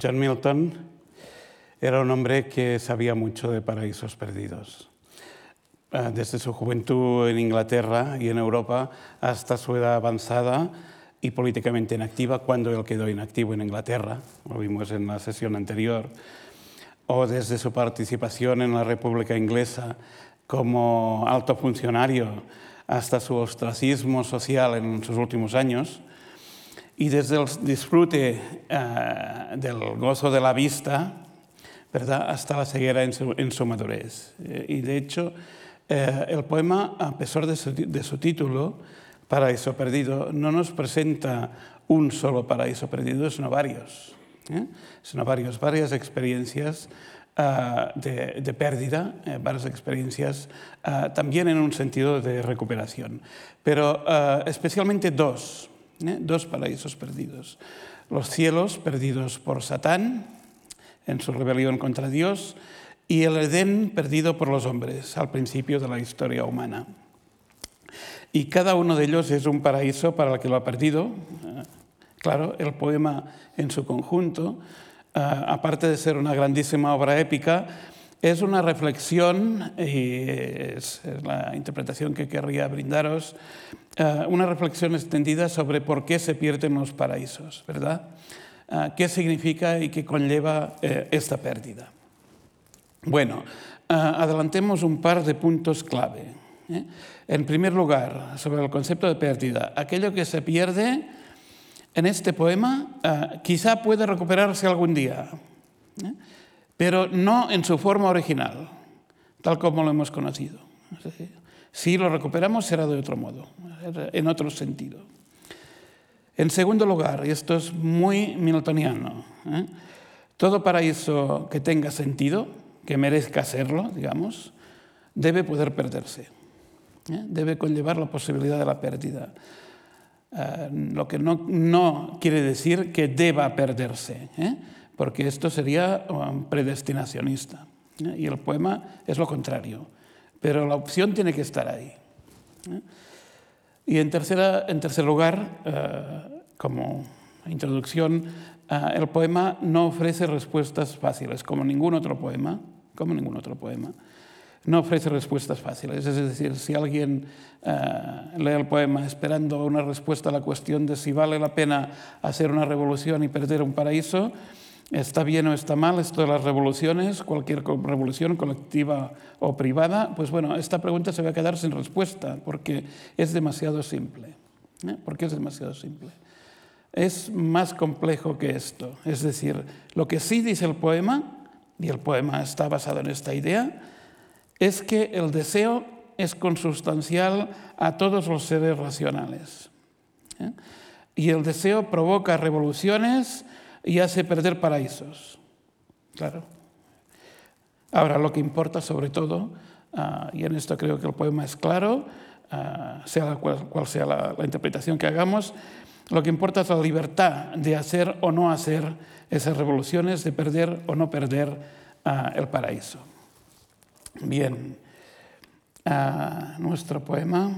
John Milton era un hombre que sabía mucho de paraísos perdidos. Ah, desde su juventud en Inglaterra y en Europa hasta su edad avanzada y políticamente inactiva, cuando él quedó inactivo en Inglaterra, lo vimos en la sesión anterior, o desde su participación en la República Inglesa como alto funcionario hasta su ostracismo social en sus últimos años, y desde el disfrute uh, del gozo de la vista ¿verdad? hasta la ceguera en su, en su madurez. Eh, y de hecho, eh, el poema, a pesar de su, de su, título, Paraíso Perdido, no nos presenta un solo paraíso perdido, sino varios. ¿eh? Sino varios, varias experiencias uh, de, de, pérdida, varias experiencias uh, también en un sentido de recuperación. Pero especialmente dos ¿eh? dos paraísos perdidos. Los cielos perdidos por Satán en su rebelión contra Dios y el Edén perdido por los hombres al principio de la historia humana. Y cada uno de ellos es un paraíso para el que lo ha perdido. Claro, el poema en su conjunto, eh, aparte de ser una grandísima obra épica, es una reflexión, y es la interpretación que querría brindaros, eh, una reflexión extendida sobre por qué se pierden los paraísos, ¿verdad? Eh, ¿Qué significa y qué conlleva eh, esta pérdida? Bueno, adelantemos un par de puntos clave. En primer lugar, sobre el concepto de pérdida, aquello que se pierde en este poema quizá puede recuperarse algún día pero no en su forma original, tal como lo hemos conocido. Si lo recuperamos será de otro modo, en otro sentido. En segundo lugar, y esto es muy miltoniano, ¿eh? todo paraíso que tenga sentido, que merezca serlo, digamos, debe poder perderse. ¿eh? Debe conllevar la posibilidad de la pérdida. Uh, lo que no, no, quiere decir que deba perderse. ¿eh? Porque esto sería um, predestinacionista. ¿eh? Y el poema es lo contrario, pero la opción tiene que estar ahí. ¿eh? Y en, tercera, en tercer lugar, uh, como introducción, uh, el poema no ofrece respuestas fáciles, como ningún otro poema, como ningún otro poema. No ofrece respuestas fáciles. Es decir, si alguien lee el poema esperando una respuesta a la cuestión de si vale la pena hacer una revolución y perder un paraíso, está bien o está mal esto de las revoluciones, cualquier revolución colectiva o privada, pues bueno, esta pregunta se va a quedar sin respuesta porque es demasiado simple. ¿eh? Porque es demasiado simple. Es más complejo que esto. Es decir, lo que sí dice el poema, y el poema está basado en esta idea, es que el deseo es consustancial a todos los seres racionales. ¿eh? Y el deseo provoca revoluciones, y hace perder paraísos. Claro. Ahora, lo que importa sobre todo, uh, y en esto creo que el poema es claro, uh, sea cual, sea la, interpretación que hagamos, lo que importa es la libertad de hacer o no hacer esas revoluciones, de perder o no perder uh, el paraíso. Bien, nuestro poema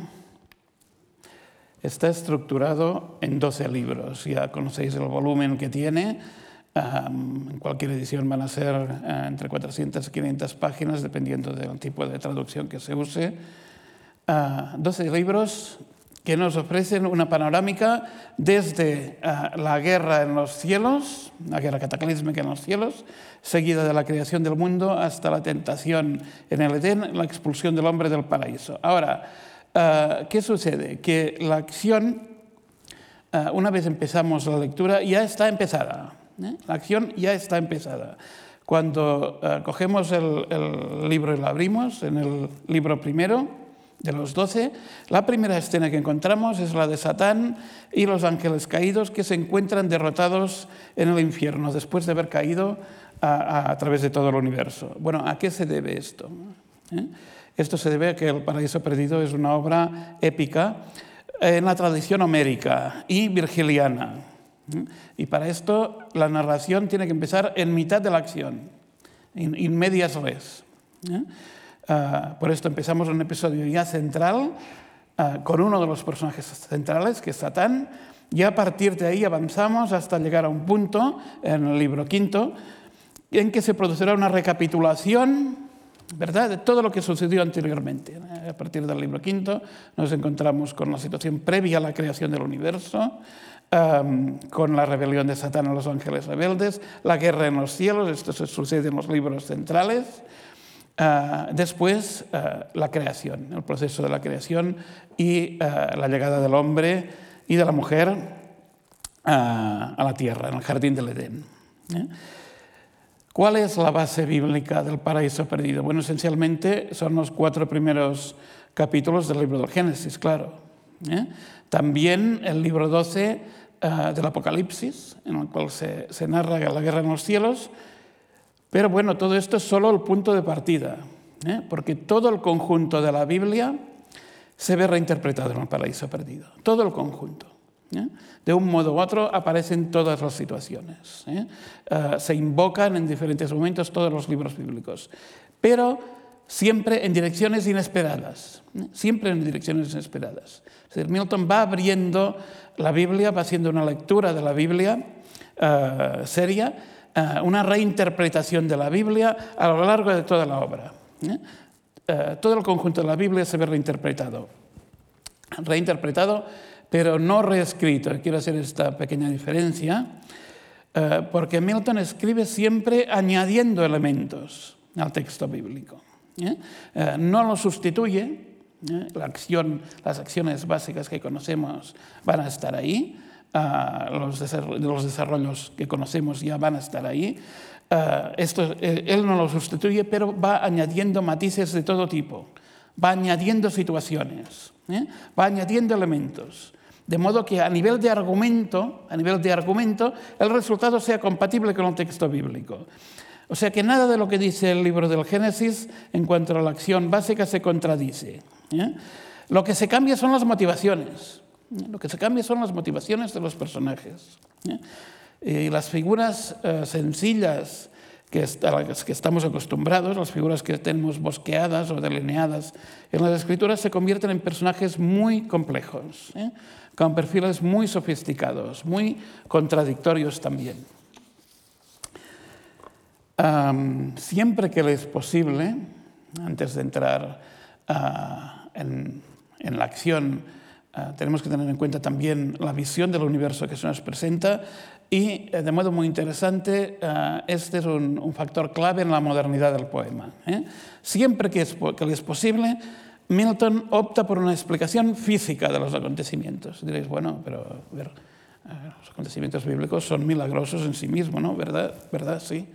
está estructurado en 12 libros. Ya conocéis el volumen que tiene. en cualquier edición van a ser uh, entre 400 y 500 páginas, dependiendo del tipo de traducción que se use. Uh, 12 libros que nos ofrecen una panorámica desde uh, la guerra en los cielos, la guerra cataclísmica en los cielos, seguida de la creación del mundo hasta la tentación en el Edén, la expulsión del hombre del paraíso. Ahora, Uh, ¿qué sucede? Que la acción, uh, una vez empezamos la lectura, ya está empezada. ¿eh? La acción ya está empezada. Cuando uh, cogemos el, el, libro y lo abrimos, en el libro primero de los doce, la primera escena que encontramos es la de Satán y los ángeles caídos que se encuentran derrotados en el infierno después de haber caído a, a, a través de todo el universo. Bueno, ¿a qué se debe esto? ¿Eh? Esto se debe a que El Paraíso Perdido es una obra épica en la tradición homérica y virgiliana. Y para esto la narración tiene que empezar en mitad de la acción, in, medias res. Uh, por esto empezamos un episodio ya central uh, con uno de los personajes centrales, que es Satán, Y a partir de ahí avanzamos hasta llegar a un punto en el libro quinto en que se producirá una recapitulación ¿verdad? de todo lo que sucedió anteriormente. A partir del libro quinto nos encontramos con la situación previa a la creación del universo, con la rebelión de Satán a los ángeles rebeldes, la guerra en los cielos, esto se sucede en los libros centrales, ah, después ah, la creación, el proceso de la creación y ah, la llegada del hombre y de la mujer a la tierra, en el jardín del Edén. ¿eh? ¿Cuál es la base bíblica del paraíso perdido? Bueno, esencialmente son los cuatro primeros capítulos del libro del Génesis, claro. ¿eh? También el libro 12 eh, del Apocalipsis, en el cual se, se, narra la guerra en los cielos. Pero bueno, todo esto es solo el punto de partida, ¿eh? porque todo el conjunto de la Biblia se ve reinterpretado en el paraíso perdido. Todo el conjunto. ¿Eh? De un modo u otro aparecen todas las situaciones. se invocan en diferentes momentos todos los libros bíblicos. Pero siempre en direcciones inesperadas, siempre en direcciones inesperadas. Milton va abriendo la Biblia, va haciendo una lectura de la Biblia uh, seria, uh, una reinterpretación de la Biblia a lo largo de toda la obra. ¿eh? Todo el conjunto de la Biblia se ve reinterpretado. Reinterpretado, pero no reescrito. Quiero hacer esta pequeña diferencia, porque Milton escribe siempre añadiendo elementos al texto bíblico. no lo sustituye, ¿eh? La acción, las acciones básicas que conocemos van a estar ahí, uh, los, los, desarrollos que conocemos ya van a estar ahí. Uh, esto, eh, él no lo sustituye, pero va añadiendo matices de todo tipo, va añadiendo situaciones, ¿eh? va añadiendo elementos. De modo que a nivel de argumento, a nivel de argumento, el resultado sea compatible con el texto bíblico. O sea que nada de lo que dice el libro del Génesis en cuanto a la acción básica se contradice. ¿eh? Lo que se cambia son las motivaciones. ¿eh? Lo que se cambia son las motivaciones de los personajes. ¿eh? Y las figuras sencillas a las que estamos acostumbrados, las figuras que tenemos bosqueadas o delineadas en las escrituras, se convierten en personajes muy complejos, con perfiles muy sofisticados, muy contradictorios también. siempre que le es posible, antes de entrar a en, la acción, eh, tenemos que tener en cuenta también la visión del universo que se nos presenta y, eh, de modo muy interesante, eh, este es un, factor clave en la modernidad del poema. Siempre que, es, que le es posible, Milton opta por una explicación física de los acontecimientos. Diréis, bueno, pero ver, los acontecimientos bíblicos son milagrosos en sí mismos, ¿no? ¿Verdad? ¿Verdad? Sí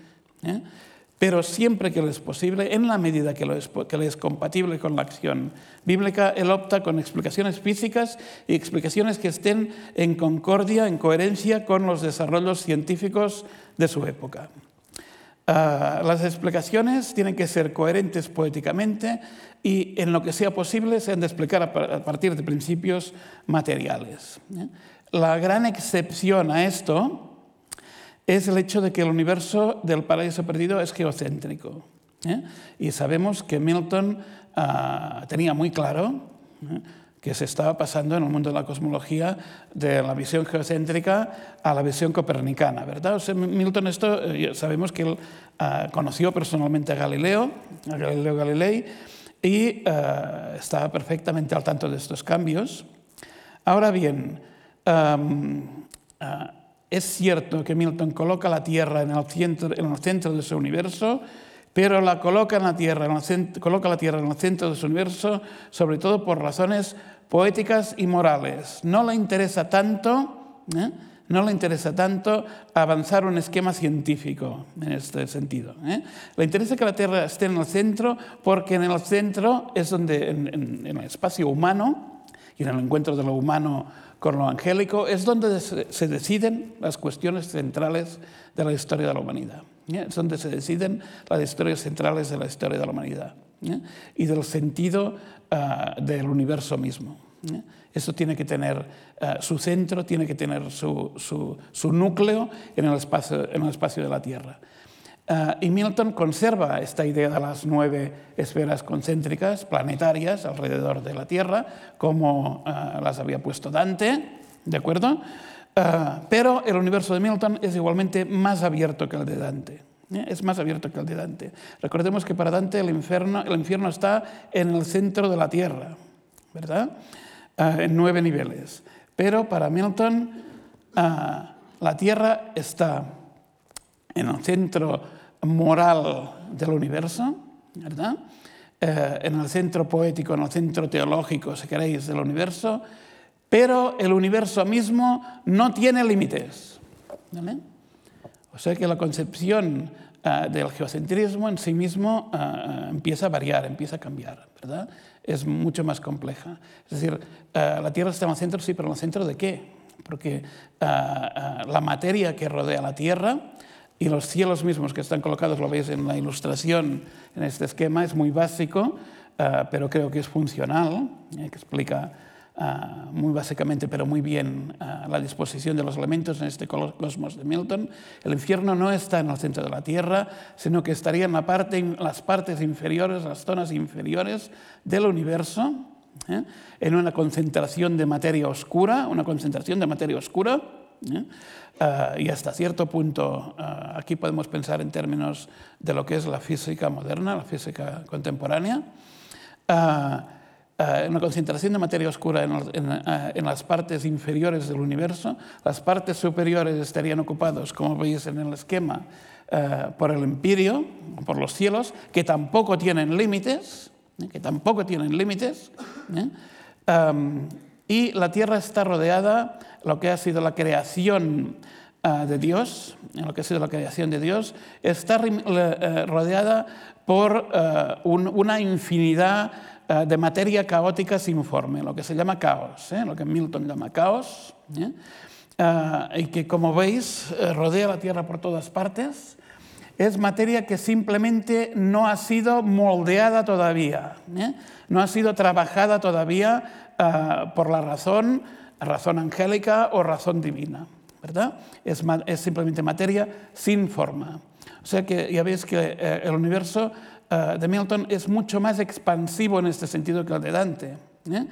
pero siempre que le es posible, en la medida que, le es compatible con la acción bíblica, él opta con explicaciones físicas y explicaciones que estén en concordia, en coherencia con los desarrollos científicos de su época. Ah, las explicaciones tienen que ser coherentes poéticamente y en lo que sea posible se han de explicar a partir de principios materiales. ¿eh? La gran excepción a esto es el hecho de que el universo del paraíso perdido es geocéntrico. ¿eh? Y sabemos que Milton ah, tenía muy claro ¿eh? Que se estaba pasando en el mundo de la cosmología de la visión geocéntrica a la visión copernicana, ¿verdad? Milton esto eh, sabemos que él ah, conoció personalmente a Galileo, a Galileo Galilei, y ah, estaba perfectamente al tanto de estos cambios. Ahora bien, es cierto que Milton coloca la Tierra en el centro, en el centro de su universo, pero la coloca, en la tierra, en coloca la Tierra en el centro de su universo, sobre todo por razones poéticas y morales. No le interesa tanto, ¿eh? no le interesa tanto avanzar un esquema científico en este sentido. ¿eh? Le interesa que la Tierra esté en el centro porque en el centro es donde, en el espacio humano y en el encuentro de lo humano con lo angélico, es donde se deciden las cuestiones centrales de la historia de la humanidad. Es donde se deciden las historias centrales de la historia de la humanidad y del sentido ah, del universo mismo. Eso tiene que tener ah, su centro, tiene que tener su, su, su núcleo en el, espacio, en el espacio de la Tierra. Uh, y Milton conserva esta idea de las nueve esferas concéntricas planetarias alrededor de la Tierra, como uh, las había puesto Dante, ¿De acuerdo? Ah, pero el universo de Milton es igualmente más abierto que el de Dante. ¿eh? Es más abierto que el de Dante. Recordemos que para Dante el infierno, el infierno está en el centro de la tierra, ¿verdad? Ah, en nueve niveles. Pero para Milton ah, la tierra está en el centro moral del universo, ¿verdad? Eh, en el centro poético, en el centro teológico, si queréis, del universo, pero el universo mismo no tiene límites. O sea que la concepción uh, del geocentrismo en sí mismo uh, empieza a variar, empieza a cambiar, ¿verdad? Es mucho más compleja. Es decir, uh, la Tierra está en el centro, sí, pero ¿en el centro de qué? Porque la materia que rodea la Tierra y los cielos mismos que están colocados, lo veis en la ilustración, en este esquema, es muy básico, pero creo que es funcional, eh, que explica Uh, muy básicamente, pero muy bien, uh, la disposición de los elementos en este cosmos de Milton. El infierno no está en el centro de la Tierra, sino que estaría en la parte, las partes inferiores, las zonas inferiores del universo, ¿eh? en una concentración de materia oscura, una concentración de materia oscura. ¿eh? Uh, y hasta cierto punto, aquí podemos pensar en términos de lo que es la física moderna, la física contemporánea una concentración de materia oscura eh, en, las partes inferiores del universo. Las partes superiores estarían ocupados, como veis en el esquema, eh, por el empirio, por los cielos, que tampoco tienen límites, que tampoco tienen límites. y la Tierra está rodeada, lo que ha sido la creación de Dios, lo que ha sido la creación de Dios, está rodeada por una infinidad eh, de materia caótica sin forma, lo que se llama caos, ¿eh? lo que Milton llama caos, ¿eh? y que como veis rodea la Tierra por todas partes, es materia que simplemente no ha sido moldeada todavía, no ha sido trabajada todavía por la razón, razón angélica o razón divina, ¿verdad? Es, es simplemente materia sin forma. O sea que ya veis que el universo eh, de Milton es mucho más expansivo en este sentido que el de Dante. ¿eh?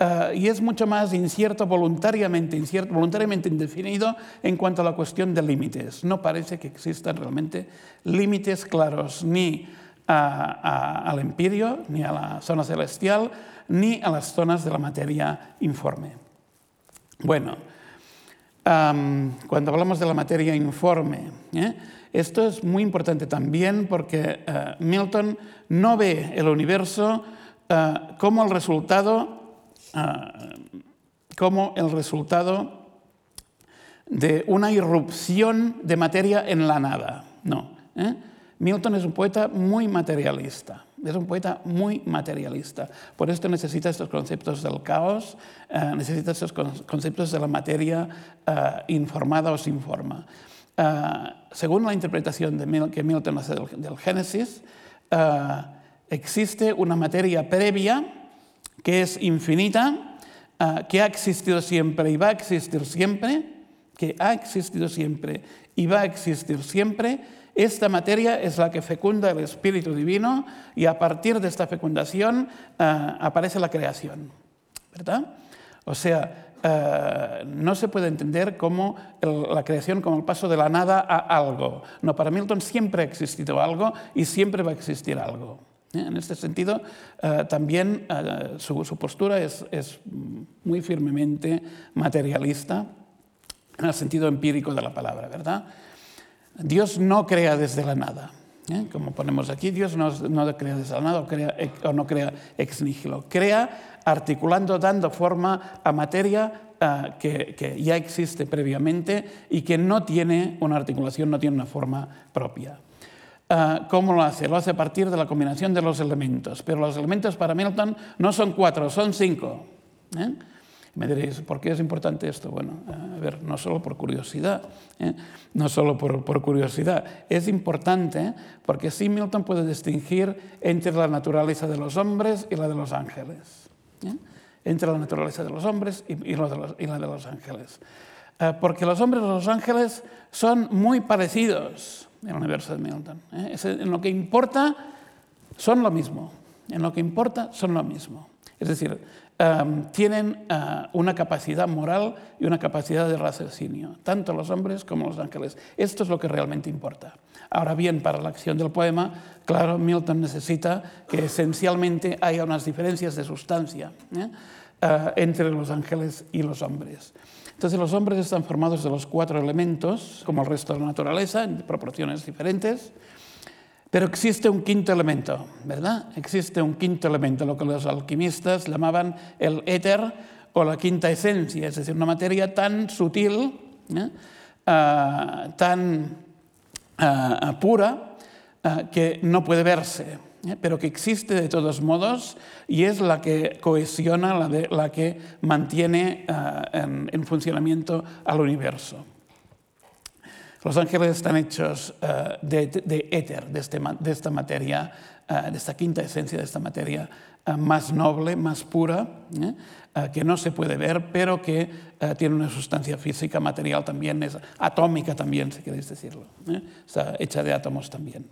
Eh, y es mucho más incierto voluntariamente, voluntariamente indefinido en cuanto a la cuestión de límites. No parece que existan realmente límites claros ni al empirio, ni a la zona celestial, ni a las zonas de la materia informe. Bueno, cuando hablamos de la materia informe, esto es muy importante también porque eh, Milton no ve el universo eh, como el resultado, eh, como el resultado de una irrupción de materia en la nada. No. Milton es un poeta muy materialista. Es un poeta muy materialista. Por esto necesita estos conceptos del caos, necesita estos conceptos de la materia informada o sin forma. Ah, según la interpretación de que Milton hace del, Génesis, ah, existe una materia previa que es infinita, ah, que ha existido siempre y va a existir siempre, que ha existido siempre y va a existir siempre. Esta materia es la que fecunda el Espíritu Divino y a partir de esta fecundación aparece la creación. ¿Verdad? O sea, eh, no se puede entender como la creación como el paso de la nada a algo. No, para Milton siempre ha existido algo y siempre va a existir algo. ¿eh? En este sentido, eh, también su, postura es, es, muy firmemente materialista en el sentido empírico de la palabra, ¿verdad? Dios no crea desde la nada. Como ponemos aquí, Dios no, no, crea desde la nada o, crea, o no crea ex nihilo. Crea articulando, dando forma a materia uh, que, ya existe previamente y que no tiene una articulación, no tiene una forma propia. Uh, ¿Cómo lo hace? Lo hace a partir de la combinación de los elementos, pero los elementos para Milton no son cuatro, son cinco. ¿eh? Me diréis, ¿por qué es importante esto? Bueno, a ver, no solo por curiosidad, ¿eh? no solo por, por, curiosidad, es importante porque sí Milton puede distinguir entre la naturaleza de los hombres y la de los ángeles. Entre la naturaleza de los hombres y, y, la de los ángeles. Eh, porque los hombres y los ángeles son muy parecidos en el universo de Milton. ¿eh? en lo que importa son lo mismo. En lo que importa son lo mismo. Es decir, um, tienen uh, una capacidad moral y una capacidad de raciocinio, tanto los hombres como los ángeles. Esto es lo que realmente importa. Ahora bien, para la acción del poema, claro, Milton necesita que esencialmente haya unas diferencias de sustancia ¿eh? uh, entre los ángeles y los hombres. Entonces los hombres están formados de los cuatro elementos, como el resto de la naturaleza, en proporciones diferentes. Pero existe un quinto elemento, ¿verdad? Existe un quinto elemento, lo que los alquimistas llamaban el éter o la quinta esencia, es decir, una materia tan sutil, ¿eh? uh, tan uh, pura, que no puede verse, ¿eh? pero que existe de todos modos y es la que cohesiona, la, que mantiene en, en funcionamiento al universo. Los ángeles están hechos uh, de, de, éter, de, este, esta materia, uh, de esta quinta esencia de esta materia uh, más noble, más pura, ¿eh? que no se puede ver, pero que tiene una sustancia física, material también, es atómica también, si queréis decirlo. ¿eh? Está hecha de átomos también.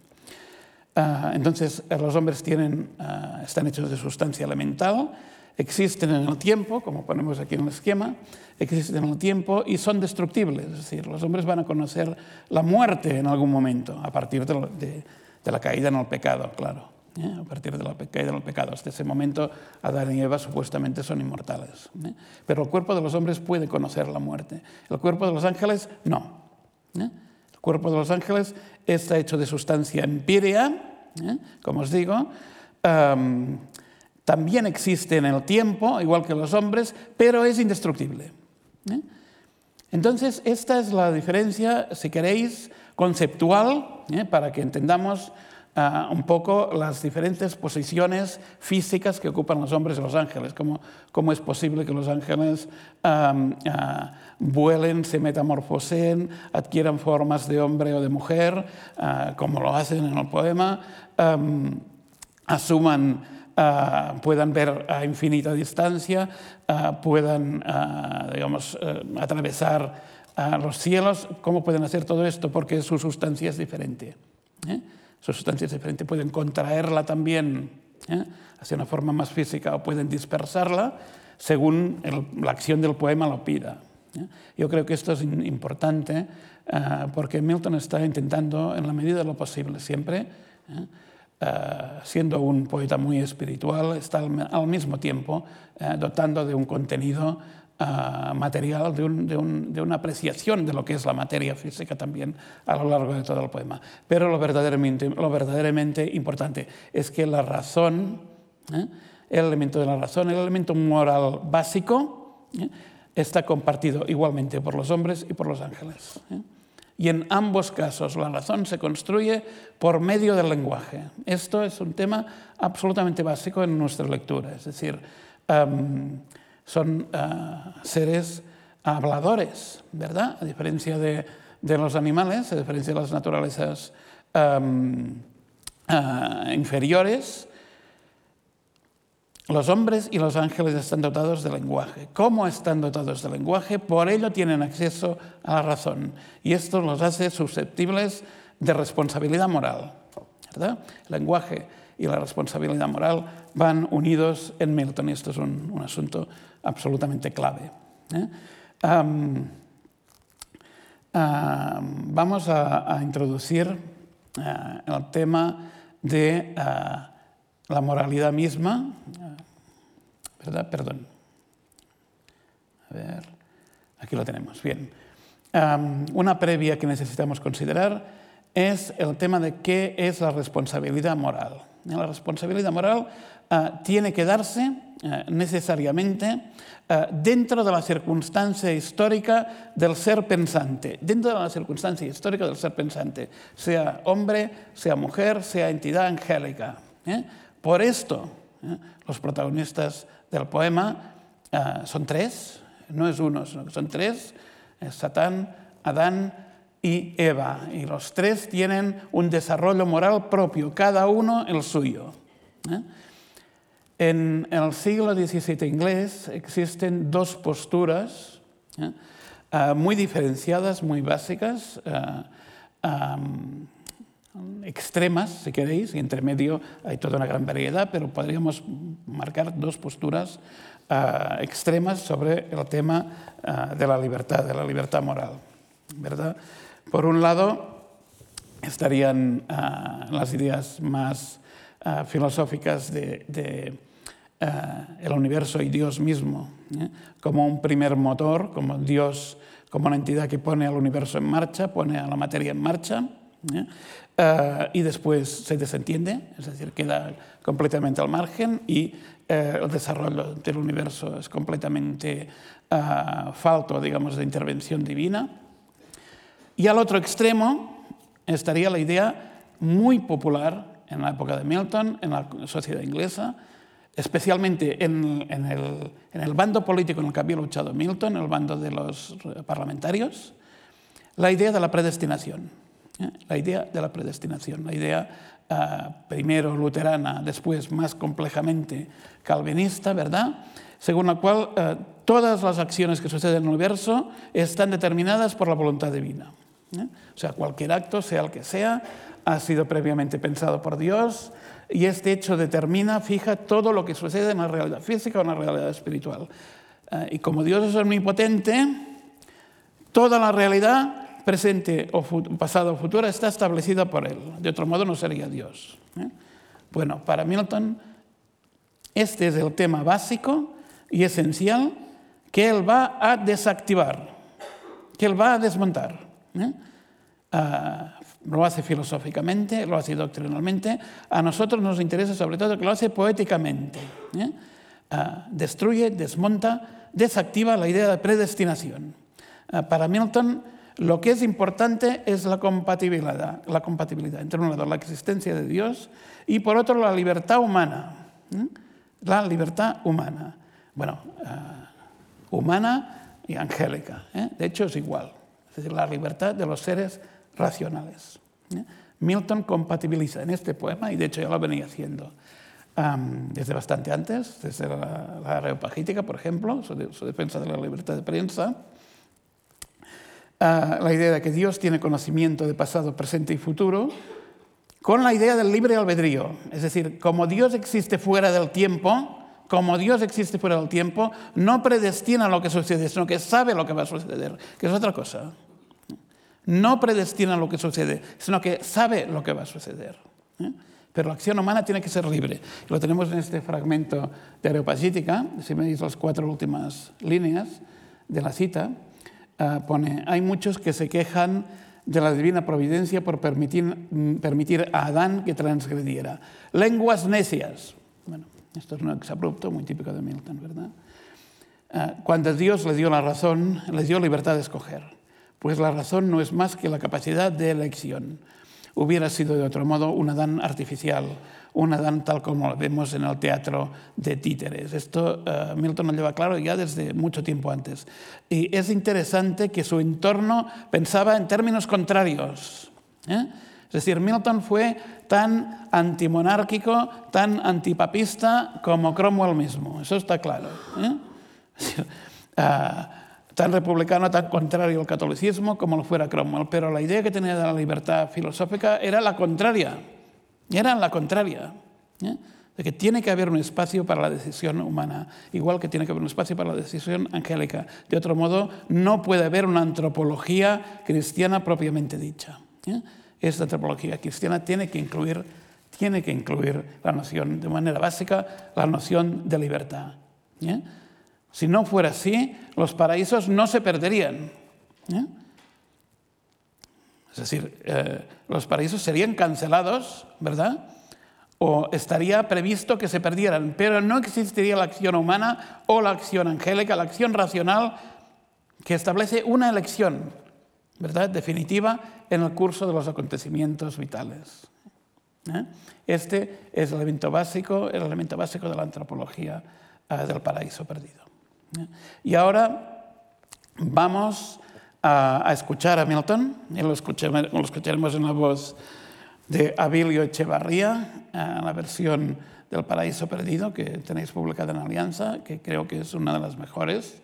entonces, los hombres están hechos de sustancia elemental, existen en el tiempo, como ponemos aquí en el esquema, existen en el tiempo y son destructibles. Es decir, los hombres van a conocer la muerte en algún momento, a partir de, de, de la caída en el pecado, claro. ¿eh? A partir de la caída en el pecado. Hasta ese momento, Adán y Eva supuestamente son inmortales. ¿eh? Pero el cuerpo de los hombres puede conocer la muerte. El cuerpo de los ángeles, no. ¿eh? El cuerpo de los ángeles está hecho de sustancia empírea, como os digo. También existe en el tiempo, igual que los hombres, pero es indestructible. ¿eh? Entonces, esta es la diferencia, si queréis, conceptual, ¿eh? para que entendamos uh, un poco las diferentes posiciones físicas que ocupan los hombres y los ángeles. Cómo, cómo es posible que los ángeles uh, vuelen, se metamorfoseen, adquieran formas de hombre o de mujer, uh, como lo hacen en el poema, um, asuman Uh, puedan ver a infinita distancia, uh, puedan, uh, digamos, atravesar los cielos. ¿Cómo pueden hacer todo esto? Porque su sustancia es diferente. ¿eh? Su sustancia es diferente. Pueden contraerla también ¿eh? hacia una forma más física o pueden dispersarla según la acción del poema lo pida. ¿eh? Yo creo que esto es importante porque Milton está intentando, en la medida de lo posible, siempre, siendo un poeta muy espiritual, está al, mismo tiempo uh, dotando de un contenido uh, material, de, un, de, un, de, una apreciación de lo que es la materia física también a lo largo de todo el poema. Pero lo verdaderamente, lo verdaderamente importante es que la razón, ¿eh? el elemento de la razón, el elemento moral básico, ¿eh? está compartido igualmente por los hombres y por los ángeles. ¿eh? Y en ambos casos la razón se construye por medio del lenguaje. Esto es un tema absolutamente básico en nuestra lectura. Es decir, son uh, seres habladores, ¿verdad? A diferencia de, los animales, a diferencia de las naturalezas uh, inferiores, los hombres y los ángeles están dotados de lenguaje. ¿Cómo están dotados de lenguaje? Por ello tienen acceso a la razón. Y esto los hace susceptibles de responsabilidad moral. ¿verdad? El lenguaje y la responsabilidad moral van unidos en Milton. Y esto es un, un asunto absolutamente clave. ¿eh? Vamos a, introducir uh, el tema de uh, la moralidad misma, ¿verdad? Perdón. A ver, aquí lo tenemos. Bien. Una previa que necesitamos considerar es el tema de qué es la responsabilidad moral. La responsabilidad moral uh, tiene que darse uh, necesariamente uh, dentro de la circunstancia histórica del ser pensante, dentro de la circunstancia histórica del ser pensante, sea hombre, sea mujer, sea entidad angélica. ¿eh? Por esto, ¿eh? los protagonistas del poema uh, son tres, no es uno, son tres, es Satán, Adán y Eva. Y los tres tienen un desarrollo moral propio, cada uno el suyo. ¿eh? En el siglo XVII inglés existen dos posturas ¿eh? uh, muy diferenciadas, muy básicas. Um, extremas, si queréis, y entre medio hay toda una gran variedad, pero podríamos marcar dos posturas uh, extremas sobre el tema uh, de la libertad, de la libertad moral. ¿verdad? Por un lado, estarían uh, las ideas más filosóficas de, de el universo y Dios mismo, ¿eh? como un primer motor, como Dios, como una entidad que pone al universo en marcha, pone a la materia en marcha. ¿eh? Uh, y después se desentiende, es decir, queda completamente al margen y uh, el desarrollo del universo es completamente uh, falto, digamos, de intervención divina. Y al otro extremo estaría la idea muy popular en la época de Milton, en la sociedad inglesa, especialmente en, en, el, en el bando político en el que había luchado Milton, el bando de los parlamentarios, la idea de la predestinación. La idea de la predestinación, la idea uh, primero luterana, después más complejamente calvinista, ¿verdad? Según la cual uh, todas las acciones que suceden en el universo están determinadas por la voluntad divina. ¿eh? O sea, cualquier acto, sea el que sea, ha sido previamente pensado por Dios y este hecho determina, fija todo lo que sucede en la realidad física o en la realidad espiritual. Uh, y como Dios es omnipotente, toda la realidad presente o pasado o futuro está establecida por él. De otro modo no sería Dios. ¿eh? Bueno, para Milton este es el tema básico y esencial que él va a desactivar, que él va a desmontar. ¿eh? Uh, lo hace filosóficamente, lo hace doctrinalmente. A nosotros nos interesa sobre todo que lo hace poéticamente. ¿eh? Uh, destruye, desmonta, desactiva la idea de predestinación. Uh, para Milton, lo que es importante es la compatibilidad, la compatibilidad entre un lado la existencia de Dios y por otro la libertad humana. La libertad humana. Bueno, uh, humana y angélica. ¿eh? De hecho es igual. Es decir, la libertad de los seres racionales. ¿eh? Milton compatibiliza en este poema, y de hecho ya lo venía haciendo desde bastante antes, desde la, la Areopagítica, por ejemplo, su defensa de la libertad de prensa, uh, la idea de que Dios tiene conocimiento de pasado, presente y futuro, con la idea del libre albedrío. Es decir, como Dios existe fuera del tiempo, como Dios existe fuera del tiempo, no predestina lo que sucede, sino que sabe lo que va a suceder, que es otra cosa. No predestina lo que sucede, sino que sabe lo que va a suceder. ¿eh? Pero la acción humana tiene que ser libre. Lo tenemos en este fragmento de Areopagítica, si veis las cuatro últimas líneas de la cita. Uh, pone, hay muchos que se quejan de la divina providencia por permitir, mm, permitir a Adán que transgrediera. Lenguas necias. Bueno, esto es un exabrupto muy típico de Milton, ¿verdad? Uh, cuando Dios le dio la razón, les dio libertad de escoger, pues la razón no es más que la capacidad de elección. Hubiera sido de otro modo un Adán artificial, un Adán tal como lo vemos en el teatro de títeres. Esto uh, Milton lo lleva claro ya desde mucho tiempo antes. Y es interesante que su entorno pensaba en términos contrarios. ¿eh? Es decir, Milton fue tan antimonárquico, tan antipapista como Cromwell mismo. Eso está claro. ¿eh? uh, tan republicano, tan contrario al catolicismo como lo fuera Cromwell. Pero la idea que tenía de la libertad filosófica era la contraria. Era la contraria. De que tiene que haber un espacio para la decisión humana, igual que tiene que haber un espacio para la decisión angélica. De otro modo, no puede haber una antropología cristiana propiamente dicha. ¿eh? Esta antropología cristiana tiene que incluir, tiene que incluir la noción, de manera básica, la noción de libertad. Si no fuera así, los paraísos no se perderían. Es decir, eh, los paraísos serían cancelados, ¿verdad? O estaría previsto que se perdieran, pero no existiría la acción humana o la acción angélica, la acción racional que establece una elección, ¿verdad? Definitiva en el curso de los acontecimientos vitales. ¿eh? Este es el elemento básico, el elemento básico de la antropología eh, del paraíso perdido. Y ahora vamos a, escuchar a Milton, y lo, lo escucharemos en la voz de Abilio Echevarría, la versión del Paraíso Perdido que tenéis publicada en Alianza, que creo que es una de las mejores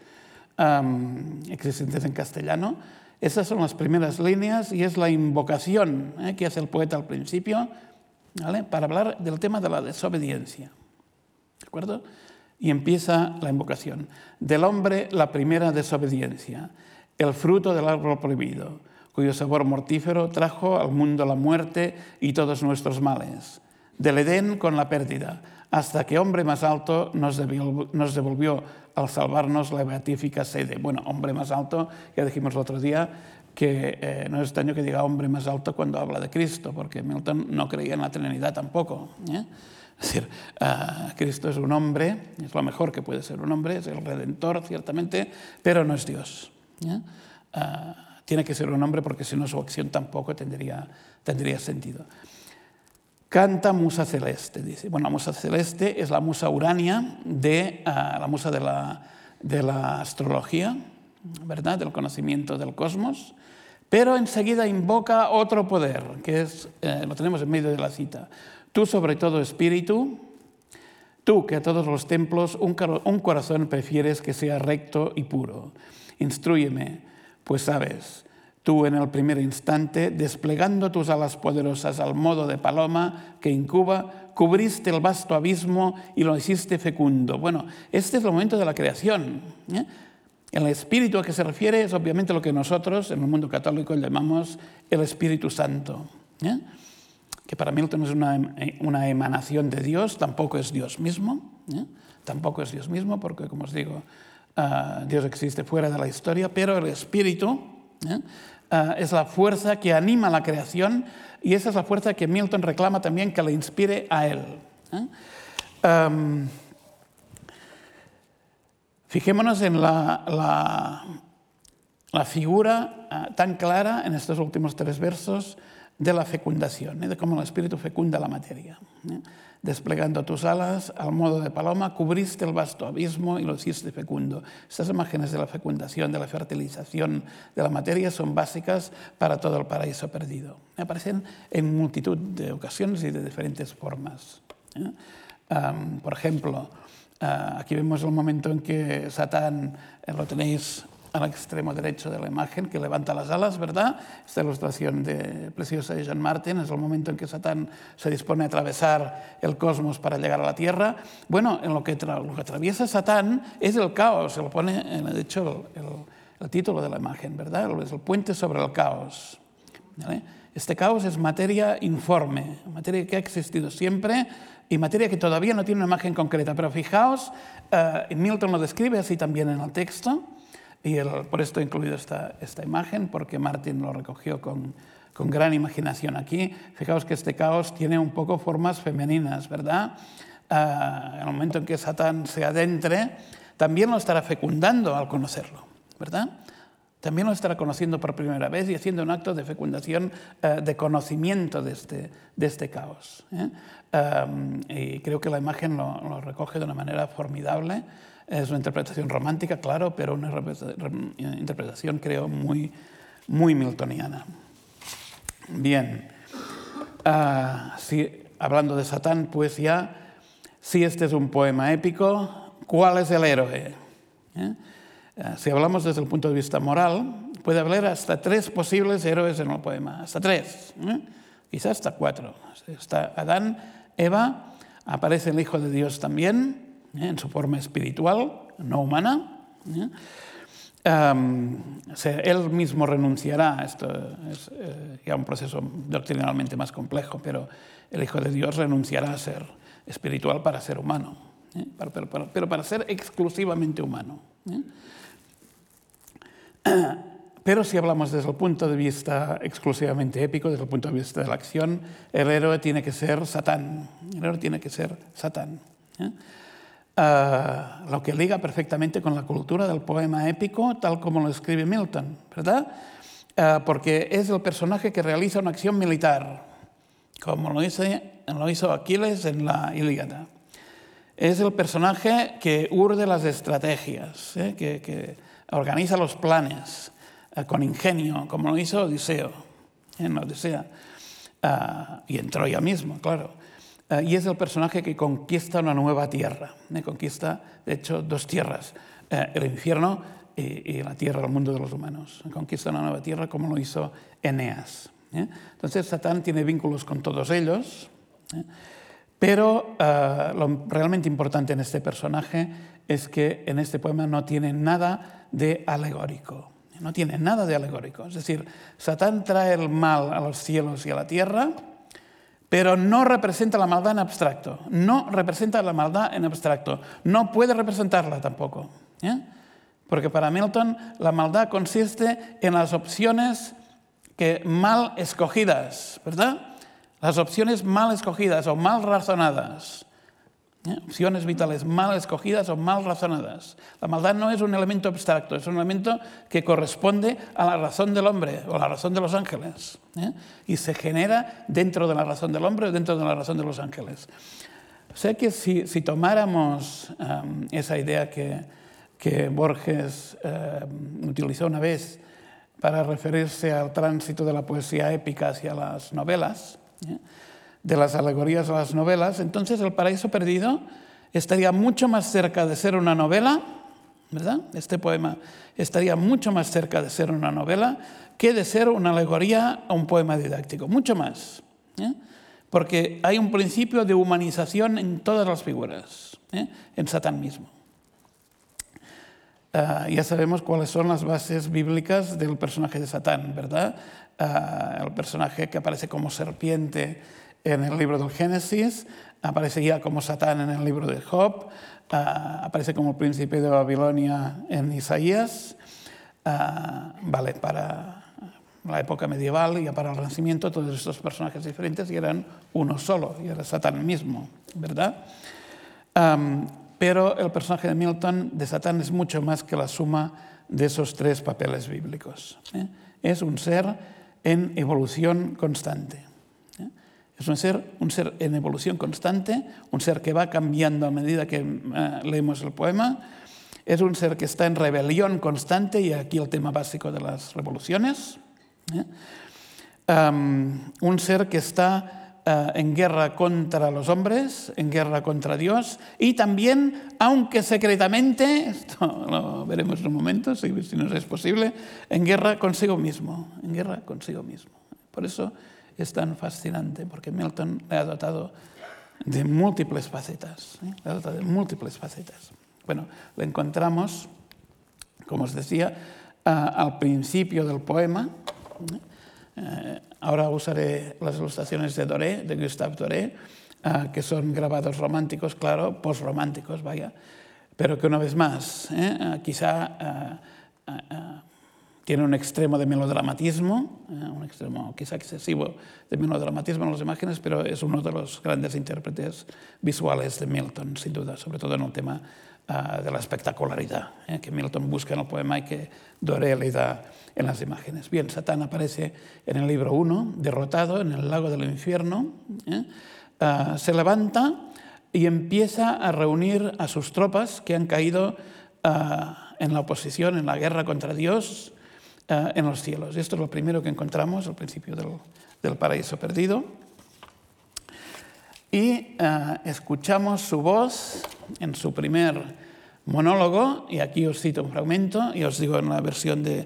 existentes en castellano. Esas son las primeras líneas y es la invocación ¿eh? que hace el poeta al principio para hablar del tema de la desobediencia. acuerdo? Y empieza la invocación. Del hombre la primera desobediencia, el fruto del árbol prohibido, cuyo sabor mortífero trajo al mundo la muerte y todos nuestros males. Del Edén con la pérdida, hasta que hombre más alto nos devolvió, al salvarnos la beatífica sede. Bueno, hombre más alto, ya dijimos el otro día, que eh, no es extraño que diga hombre más alto cuando habla de Cristo, porque Milton no creía en la Trinidad tampoco. ¿eh? Es decir, uh, Cristo es un hombre, es lo mejor que puede ser un hombre, es el redentor, ciertamente, pero no es Dios. Uh, tiene que ser un hombre porque si no su acción tampoco tendría, tendría sentido. Canta musa celeste, dice. Bueno, musa celeste es la musa urania, de, uh, la musa de la, de la astrología, ¿verdad? Del conocimiento del cosmos. Pero enseguida invoca otro poder, que es, eh, lo tenemos en medio de la cita. Tú sobre todo espíritu, tú que a todos los templos un corazón prefieres que sea recto y puro. Instruyeme, pues sabes, tú en el primer instante, desplegando tus alas poderosas al modo de paloma que incuba, cubriste el vasto abismo y lo hiciste fecundo. Bueno, este es el momento de la creación. ¿eh? El espíritu a que se refiere es obviamente lo que nosotros en el mundo católico llamamos el Espíritu Santo. ¿eh? que para Milton es una, una, emanación de Dios, tampoco es Dios mismo, ¿eh? tampoco es Dios mismo, porque como os digo, uh, Dios existe fuera de la historia, pero el Espíritu ¿eh? uh, es la fuerza que anima la creación y esa es la fuerza que Milton reclama también que le inspire a él. ¿eh? Fijémonos en la, figura uh, tan clara en estos últimos tres versos de la fecundación, ¿eh? de cómo el espíritu fecunda la materia. Desplegando tus alas al modo de paloma, cubriste el vasto abismo y lo hiciste fecundo. Estas imágenes de la fecundación, de la fertilización de la materia son básicas para todo el paraíso perdido. Aparecen en multitud de ocasiones y de diferentes formas. ¿eh? Por ejemplo, uh, aquí vemos el momento en que Satán, eh, lo tenéis al extremo derecho de la imagen, que levanta las alas, ¿verdad? Esta ilustración de, preciosa de John Martin es el momento en que Satán se dispone a atravesar el cosmos para llegar a la Tierra. Bueno, en lo que, atraviesa Satán es el caos, se lo pone, de hecho, el, título de la imagen, ¿verdad? Es el puente sobre el caos. Este caos es materia informe, materia que ha existido siempre y materia que todavía no tiene una imagen concreta. Pero fijaos, uh, Milton lo describe así también en el texto. Y por esto he incluido esta, esta imagen, porque Martin lo recogió con, con, gran imaginación aquí. Fijaos que este caos tiene un poco formas femeninas, ¿verdad? Uh, en el momento en que Satán se adentre, también lo estará fecundando al conocerlo, ¿verdad? También lo estará conociendo por primera vez y haciendo un acto de fecundación, uh, de conocimiento de este, de este caos. ¿eh? Y creo que la imagen lo recoge de una manera formidable. Es una interpretación romántica, claro, pero una interpretación, creo, muy, muy miltoniana. Bien, uh, si, hablando de Satán, pues ya, si este es un poema épico, ¿cuál es el héroe? ¿Eh? Uh, si hablamos desde el punto de vista moral, puede haber hasta tres posibles héroes en el poema, hasta tres, ¿eh? quizás hasta cuatro. Está Adán, Eva, aparece el Hijo de Dios también. En su forma espiritual, no humana. él mismo renunciará, esto es eh, ya un proceso doctrinalmente más complejo, pero el Hijo de Dios renunciará a ser espiritual para ser humano, pero, para ser exclusivamente humano. Pero si hablamos desde el punto de vista exclusivamente épico, desde el punto de vista de la acción, el héroe tiene que ser Satán. El héroe tiene que ser Satán. ¿Eh? Lo que liga perfectamente con la cultura del poema épico, tal como lo escribe Milton, ¿verdad? Uh, porque es el personaje que realiza una acción militar, como lo, hizo Aquiles en la Ilíada. Es el personaje que urde las estrategias, ¿eh? que, organiza los planes con ingenio, como lo hizo Odiseo en Odisea y en Troya mismo, claro. Eh, y es el personaje que conquista una nueva tierra. ¿eh? Conquista, de hecho, dos tierras, eh, el infierno y, la tierra, el mundo de los humanos. Conquista una nueva tierra como lo hizo Eneas. Entonces Satán tiene vínculos con todos ellos, Pero uh, lo realmente importante en este personaje es que en este poema no tiene nada de alegórico. No tiene nada de alegórico. Es decir, Satán trae el mal a los cielos y a la tierra, pero no representa la maldad en abstracto. No representa la maldad en abstracto. No puede representarla tampoco. ¿eh? Porque para Milton la maldad consiste en las opciones que mal escogidas, ¿verdad? Las opciones mal escogidas o mal razonadas. ¿Eh? Opciones vitales mal escogidas o mal razonadas. La maldad no es un elemento abstracto, es un elemento que corresponde a la razón del hombre o a la razón de los ángeles. ¿eh? Y se genera dentro de la razón del hombre o dentro de la razón de los ángeles. Sé que si, tomáramos esa idea que, que Borges utilizó una vez para referirse al tránsito de la poesía épica hacia las novelas, ¿eh? De las alegorías a las novelas, entonces El paraíso perdido estaría mucho más cerca de ser una novela, ¿verdad? Este poema estaría mucho más cerca de ser una novela que de ser una alegoría a un poema didáctico, mucho más. ¿eh? Porque hay un principio de humanización en todas las figuras, ¿eh? en Satán mismo. Uh, ya sabemos cuáles son las bases bíblicas del personaje de Satán, ¿verdad? Uh, el personaje que aparece como serpiente en el libro del Génesis, aparece ya como Satán en el libro de Job, uh, aparece como príncipe de Babilonia en Isaías, uh, vale, para la época medieval y para el Renacimiento todos estos personajes diferentes y eran uno solo, y era Satán mismo, ¿verdad? Pero el personaje de Milton, de Satán, es mucho más que la suma de esos tres papeles bíblicos. ¿eh? Es un ser en evolución constante. Es un ser, un ser en evolución constante, un ser que va cambiando a medida que uh, leemos el poema. Es un ser que está en rebelión constante, y aquí el tema básico de las revoluciones. ¿eh? Un ser que está uh, en guerra contra los hombres, en guerra contra Dios, y también, aunque secretamente, esto lo veremos en un momento, si, si nos es posible, en guerra consigo mismo, en guerra consigo mismo. Por eso es tan fascinante, porque Milton le ha dotado de múltiples facetas. ¿eh? Le ha dotado de múltiples facetas. Bueno, lo encontramos, como os decía, al principio del poema. Uh, ahora usaré las ilustraciones de Doré, de Gustave Doré, uh, que son grabados románticos, claro, postrománticos, vaya, pero que una vez más, ¿eh? quizá tiene un extremo de melodramatismo, eh, un extremo quizá excesivo de melodramatismo en las imágenes, pero es uno de los grandes intérpretes visuales de Milton, sin duda, sobre todo en el tema uh, de la espectacularidad eh, que Milton busca en el poema y que Doré le da en las imágenes. Bien, Satán aparece en el libro 1, derrotado en el lago del infierno, eh, uh, se levanta y empieza a reunir a sus tropas que han caído uh, en la oposición, en la guerra contra Dios, en los cielos. Esto es lo primero que encontramos al principio del, del paraíso perdido. Y uh, escuchamos su voz en su primer monólogo, y aquí os cito un fragmento, y os digo en la versión de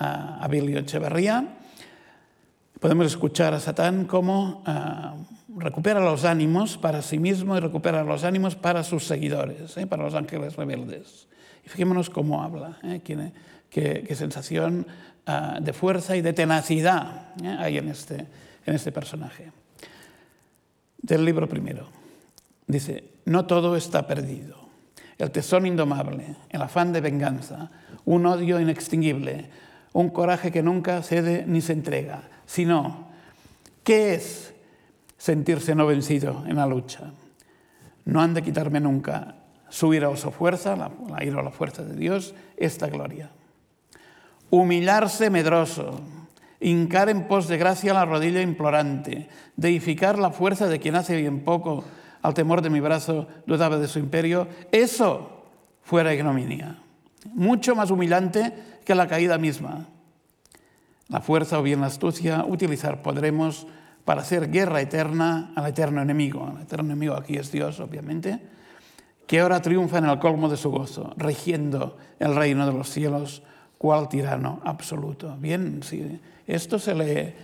uh, Abilio Echeverría, podemos escuchar a Satán cómo recupera los ánimos para sí mismo y recupera los ánimos para sus seguidores, ¿eh? para los ángeles rebeldes. Y fijémonos cómo habla, ¿eh? qué, sensación uh, de fuerza y de tenacidad ¿eh? hay en este, en este personaje. Del libro primero. Dice, no todo está perdido. El tesón indomable, el afán de venganza, un odio inextinguible, un coraje que nunca cede ni se entrega, sino, ¿qué es sentirse no vencido en la lucha? No han de quitarme nunca su ira o su fuerza, la, la ira o la fuerza de Dios, esta gloria. Humillarse medroso, hincar en pos de gracia la rodilla implorante, deificar la fuerza de quien hace bien poco al temor de mi brazo dudaba de su imperio, eso fuera ignominia, mucho más humillante que la caída misma. La fuerza o bien la astucia utilizar podremos para hacer guerra eterna al eterno enemigo. El eterno enemigo aquí es Dios, obviamente, que ahora triunfa en el colmo de su gozo, rigiendo el reino de los cielos, cual tirano absoluto. Bien, si esto se le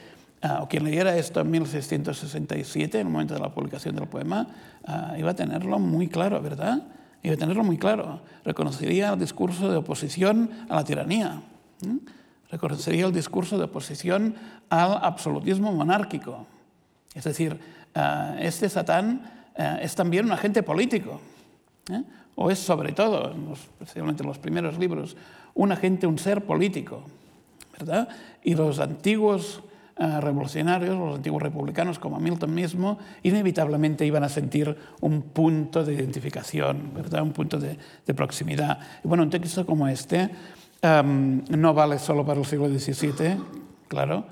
o quien leyera esto en 1667, en el momento de la publicación del poema, iba a tenerlo muy claro, ¿verdad? Iba a tenerlo muy claro. Reconocería el discurso de oposición a la tiranía. Reconocería el discurso de oposición al absolutismo monárquico. Es decir, este Satán es también un agente político. ¿Eh? o es sobre todo, especialmente en los primeros libros, un agente, un ser político, ¿verdad? Y los antiguos uh, revolucionarios, los antiguos republicanos como Milton mismo, inevitablemente iban a sentir un punto de identificación, ¿verdad? Un punto de, proximidad. Y bueno, un texto como este um, no vale solo para el siglo XVII, claro,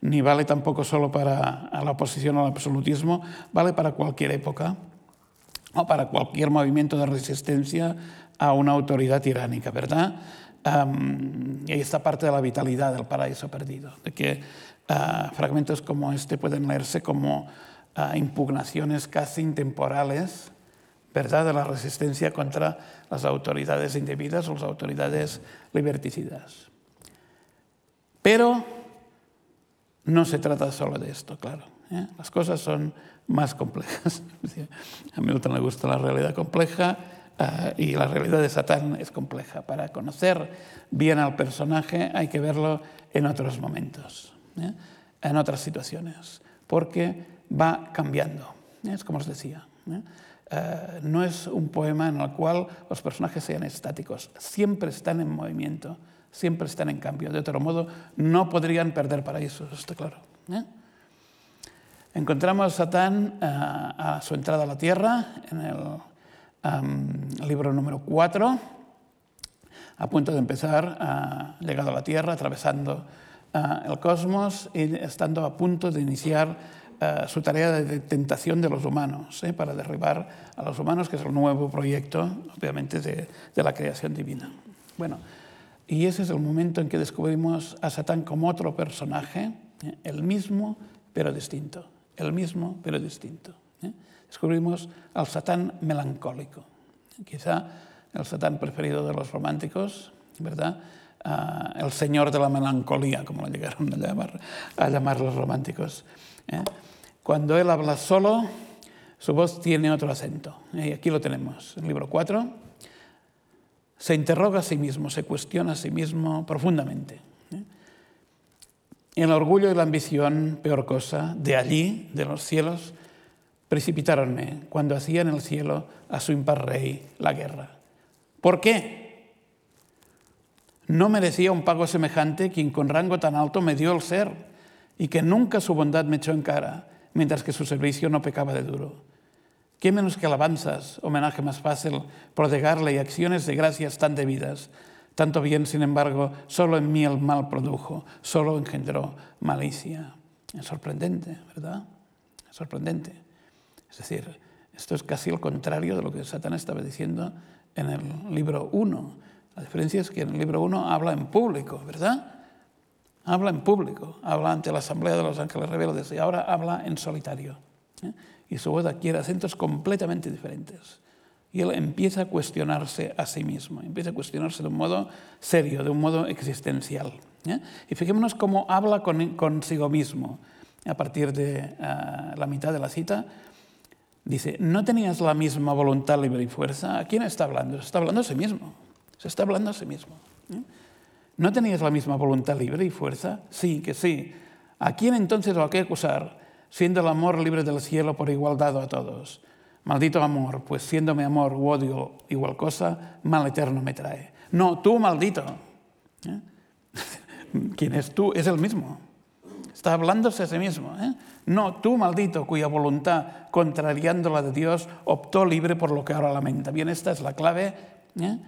ni vale tampoco solo para la oposición al absolutismo, vale para cualquier época o para cualquier movimiento de resistencia a una autoridad tiránica, ¿verdad? Um, y está parte de la vitalidad del paraíso perdido, de que uh, fragmentos como este pueden leerse como uh, impugnaciones casi intemporales, ¿verdad?, de la resistencia contra las autoridades indebidas o las autoridades liberticidas. Pero no se trata solo de esto, claro. ¿eh? Las cosas son más complejas. A Milton le gusta la realidad compleja uh, y la realidad de Satán es compleja. Para conocer bien al personaje hay que verlo en otros momentos, ¿eh? en otras situaciones, porque va cambiando. ¿eh? Es como os decía. Uh, no es un poema en el cual los personajes sean estáticos, siempre están en movimiento, siempre están en cambio. De otro modo, no podrían perder paraíso, está claro. ¿Eh? Encontramos a Satán uh, a su entrada a la Tierra en el libro número 4, a punto de empezar, uh, llegado a la Tierra, atravesando uh, el cosmos y estando a punto de iniciar su tarea de tentación de los humanos, ¿eh? para derribar a los humanos, que es el nuevo proyecto, obviamente, de, de la creación divina. Bueno, y ese es el momento en que descubrimos a Satán como otro personaje, ¿eh? el mismo pero distinto el mismo pero distinto. ¿eh? Descubrimos al Satán melancólico, quizá el Satán preferido de los románticos, ¿verdad? Uh, el señor de la melancolía, como lo llegaron a llamar, a llamar los románticos. ¿eh? Cuando él habla solo, su voz tiene otro acento. ¿eh? Y aquí lo tenemos, en el libro 4. Se interroga a sí mismo, se cuestiona a sí mismo profundamente. El orgullo y la ambición, peor cosa, de allí, de los cielos, precipitáronme cuando hacía en el cielo a su impar rey la guerra. ¿Por qué? No merecía un pago semejante quien con rango tan alto me dio el ser y que nunca su bondad me echó en cara, mientras que su servicio no pecaba de duro. ¿Qué menos que alabanzas, homenaje más fácil, prodigarle y acciones de gracias tan debidas, tanto bien, sin embargo, solo en mí el mal produjo, solo engendró malicia. Es sorprendente, ¿verdad? Es sorprendente. Es decir, esto es casi el contrario de lo que Satán estaba diciendo en el libro 1. La diferencia es que en el libro 1 habla en público, ¿verdad? Habla en público, habla ante la asamblea de los ángeles rebeldes y ahora habla en solitario. ¿eh? Y su voz adquiere acentos completamente diferentes. Y él empieza a cuestionarse a sí mismo, empieza a cuestionarse de un modo serio, de un modo existencial. Y fijémonos cómo habla con, consigo mismo. A partir de uh, la mitad de la cita, dice, ¿no tenías la misma voluntad libre y fuerza? ¿A quién está hablando? Se está hablando a sí mismo. Se está hablando a sí mismo. ¿No tenías la misma voluntad libre y fuerza? Sí, que sí. ¿A quién entonces o a qué acusar, siendo el amor libre del cielo por igual dado a todos? Maldito amor, pues siendo mi amor u odio igual cosa, mal eterno me trae. No, tú maldito. ¿Eh? ¿Quién es tú? Es el mismo. Está hablándose a sí mismo. ¿eh? No, tú maldito, cuya voluntad, contrariando la de Dios, optó libre por lo que ahora lamenta. Bien, esta es la clave, ¿eh?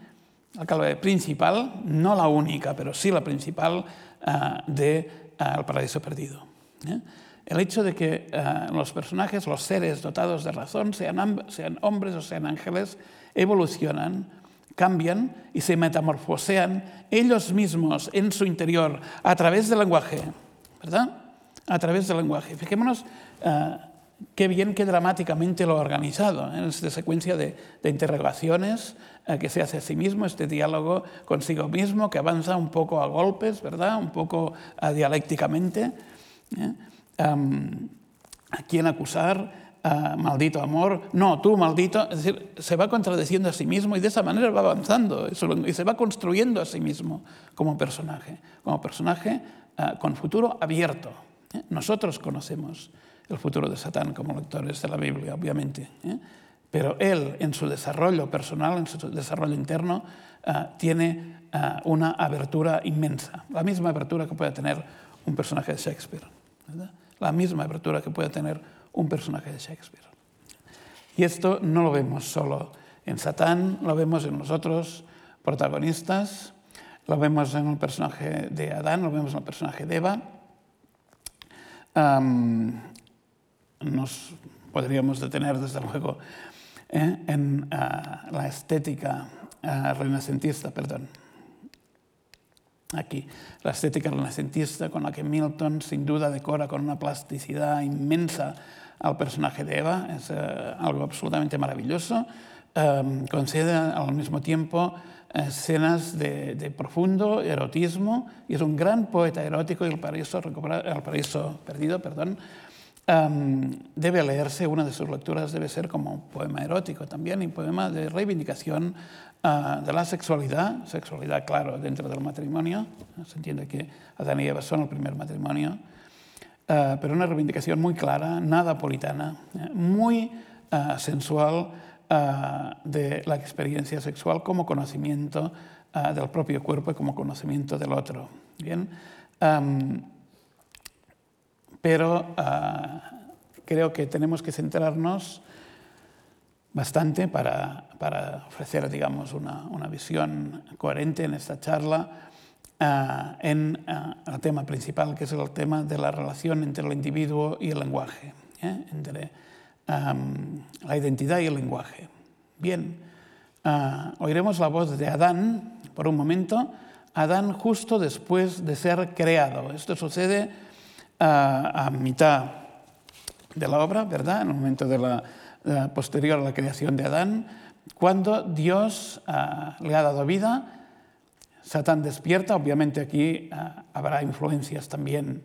la clave principal, no la única, pero sí la principal uh, del uh, paraíso perdido. El hecho de que uh, los personajes, los seres dotados de razón, sean, hombres o sean ángeles, evolucionan, cambian y se metamorfosean ellos mismos en su interior a través del lenguaje, ¿verdad? A través del lenguaje. Fijémonos uh, qué bien, qué dramáticamente lo ha organizado, en ¿eh? esta secuencia de, de interrogaciones que se hace a sí mismo, este diálogo consigo mismo que avanza un poco a golpes, ¿verdad? Un poco dialécticamente. ¿eh? Um, a quién acusar, maldito amor, no, tú maldito, es decir, se va contradeciendo a sí mismo y de esa manera va avanzando y se va construyendo a sí mismo como personaje, como personaje uh, con futuro abierto. ¿eh? Nosotros conocemos el futuro de Satán como lectores de la Biblia, obviamente, ¿eh? pero él en su desarrollo personal, en su desarrollo interno, uh, tiene una abertura inmensa, la misma abertura que puede tener un personaje de Shakespeare, ¿verdad? La misma abertura que puede tener un personaje de Shakespeare. Y esto no lo vemos solo en Satán, lo vemos en los otros protagonistas, lo vemos en el personaje de Adán, lo vemos en el personaje de Eva. Nos podríamos detener, desde luego, eh, en uh, la estética uh, renacentista, perdón. Aquí, la estética renacentista con la que Milton sin duda decora con una plasticidad inmensa al personaje de Eva, es uh, algo absolutamente maravilloso. Um, concede al mismo tiempo escenas de, profundo erotismo y es un gran poeta erótico y el paraíso, perdido, perdón, um, debe leerse, una de sus lecturas debe ser como un poema erótico también, y un poema de reivindicación uh, de la sexualidad, sexualidad, claro, dentro del matrimonio, se entiende que Adán y Eva son el primer matrimonio, uh, pero una reivindicación muy clara, nada puritana, eh, muy uh, sensual, de la experiencia sexual como conocimiento del propio cuerpo y como conocimiento del otro. Bien, pero creo que tenemos que centrarnos bastante para, para ofrecer, digamos, una, una, visión coherente en esta charla en el tema principal, que es el tema de la relación entre el individuo y el lenguaje, ¿eh? entre la identidad y el lenguaje. Bien, uh, oiremos la voz de Adán por un momento. Adán justo después de ser creado. Esto sucede a mitad de la obra, ¿verdad? En el momento de la, uh, posterior a la creación de Adán, cuando Dios le ha dado vida, Satán despierta. Obviamente aquí habrá influencias también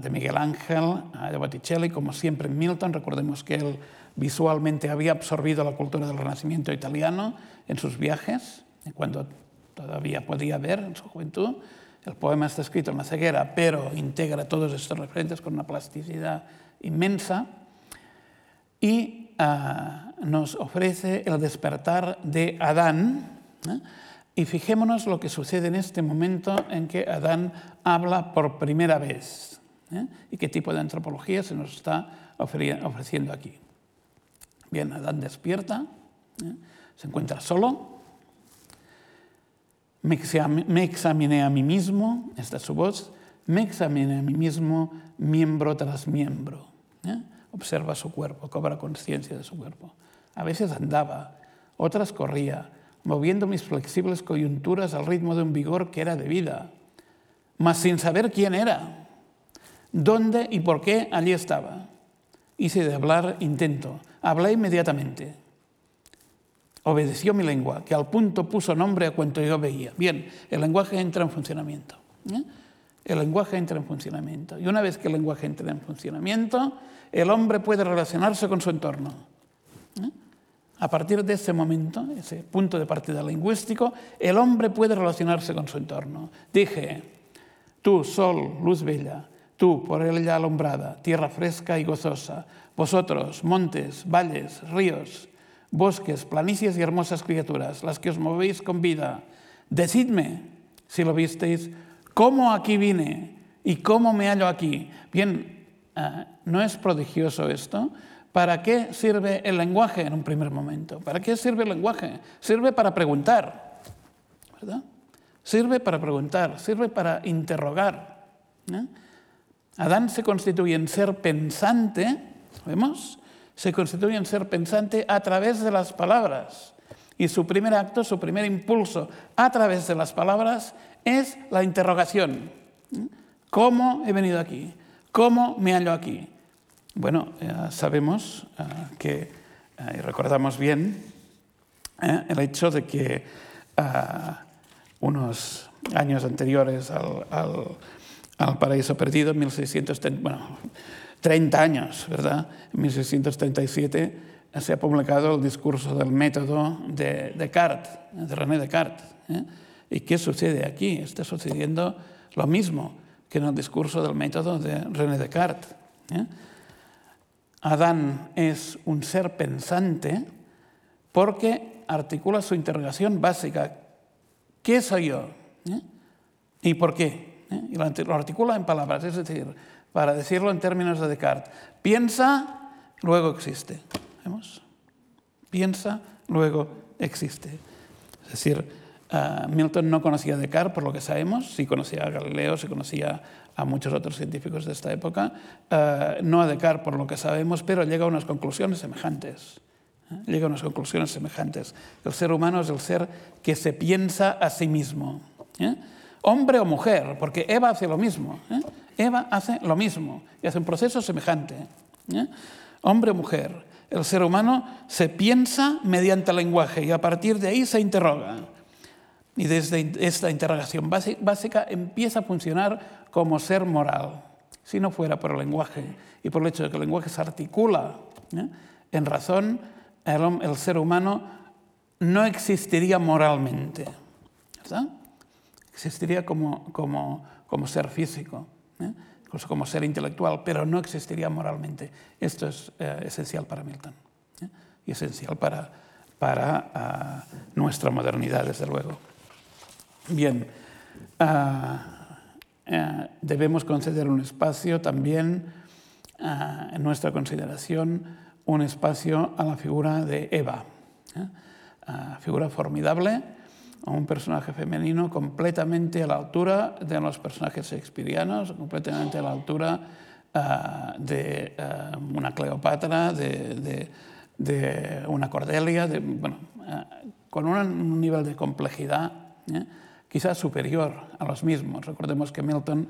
de Miguel Ángel, de Botticelli, como siempre en Milton. Recordemos que él visualmente había absorbido la cultura del Renacimiento italiano en sus viajes, cuando todavía podía ver en su juventud. El poema está escrito en la ceguera, pero integra todos estos referentes con una plasticidad inmensa y uh, nos ofrece el despertar de Adán. ¿eh? Y fijémonos lo que sucede en este momento en que Adán habla por primera vez ¿eh? y qué tipo de antropología se nos está ofreciendo aquí. Bien, Adán despierta, ¿eh? se encuentra solo. Me, me examiné a mí mismo, esta es su voz, me examiné a mí mismo miembro tras miembro. Observa su cuerpo, cobra conciencia de su cuerpo. A veces andaba, otras corría, moviendo mis flexibles coyunturas al ritmo de un vigor que era de vida, mas sin saber quién era, dónde y por qué allí estaba. Hice de hablar intento, hablé inmediatamente. Obedeció mi lengua, que al punto puso nombre a cuanto yo veía. Bien, el lenguaje entra en funcionamiento. ¿eh? El lenguaje entra en funcionamiento. Y una vez que el lenguaje entra en funcionamiento, el hombre puede relacionarse con su entorno. ¿eh? A partir de ese momento, ese punto de partida lingüístico, el hombre puede relacionarse con su entorno. Dije, tú, sol, luz bella, tú, por ella alumbrada, tierra fresca y gozosa, vosotros, montes, valles, ríos, bosques, planicies y hermosas criaturas, las que os movéis con vida, decidme, si lo visteis, cómo aquí vine y cómo me hallo aquí. Bien, uh, ¿no es prodigioso esto? ¿Para qué sirve el lenguaje en un primer momento? ¿Para qué sirve el lenguaje? Sirve para preguntar, ¿verdad? Sirve para preguntar, sirve para interrogar. Adán se constituye en ser pensante, ¿vemos? Se constituye en ser pensante a través de las palabras. Y su primer acto, su primer impulso a través de las palabras es la interrogación. ¿Cómo he venido aquí? ¿Cómo me hallo aquí? Bueno, eh, sabemos eh, que, eh, y recordamos bien, el hecho de que unos años anteriores al, al paraíso perdido en 1630, bueno, 30 años, ¿verdad? En 1637 se ha publicado el discurso del método de Descartes, de René Descartes. ¿Y qué sucede aquí? Está sucediendo lo mismo que en el discurso del método de René Descartes. ¿eh? Adán es un ser pensante porque articula su interrogación básica. ¿Qué soy yo? ¿Eh? ¿Y por qué? ¿Eh? Y lo articula en palabras, es decir, para decirlo en términos de Descartes, piensa, luego existe. ¿Vemos? Piensa, luego existe. Es decir, uh, Milton no conocía a Descartes, por lo que sabemos, sí conocía a Galileo, sí conocía a muchos otros científicos de esta época, uh, no a Descartes, por lo que sabemos, pero llega a unas conclusiones semejantes. ¿eh? Llega a unas conclusiones semejantes. El ser humano es el ser que se piensa a sí mismo. ¿eh? Hombre o mujer, porque Eva hace lo mismo. ¿eh? Eva hace lo mismo y hace un proceso semejante. ¿eh? Hombre o mujer. El ser humano se piensa mediante el lenguaje y a partir de ahí se interroga. Y desde esta interrogación básica empieza a funcionar como ser moral. Si no fuera por el lenguaje y por el hecho de que el lenguaje se articula ¿eh? en razón, el, ser humano no existiría moralmente. Existiría como, ser físico, ¿eh? como ser intelectual, pero no existiría moralmente. Esto es eh, esencial para Milton y esencial para, uh, nuestra modernidad, desde luego. Bien, uh, uh, debemos conceder un espacio también, en nuestra consideración, un espacio a la figura de Eva, figura formidable, un personaje femenino completamente a la altura de los personajes shakespearianos, completamente a la altura uh, de uh, una Cleopatra, de, de, una Cordelia, de, bueno, uh, con un, nivel de complejidad ¿eh? Quizás superior a los mismos. Recordemos que Milton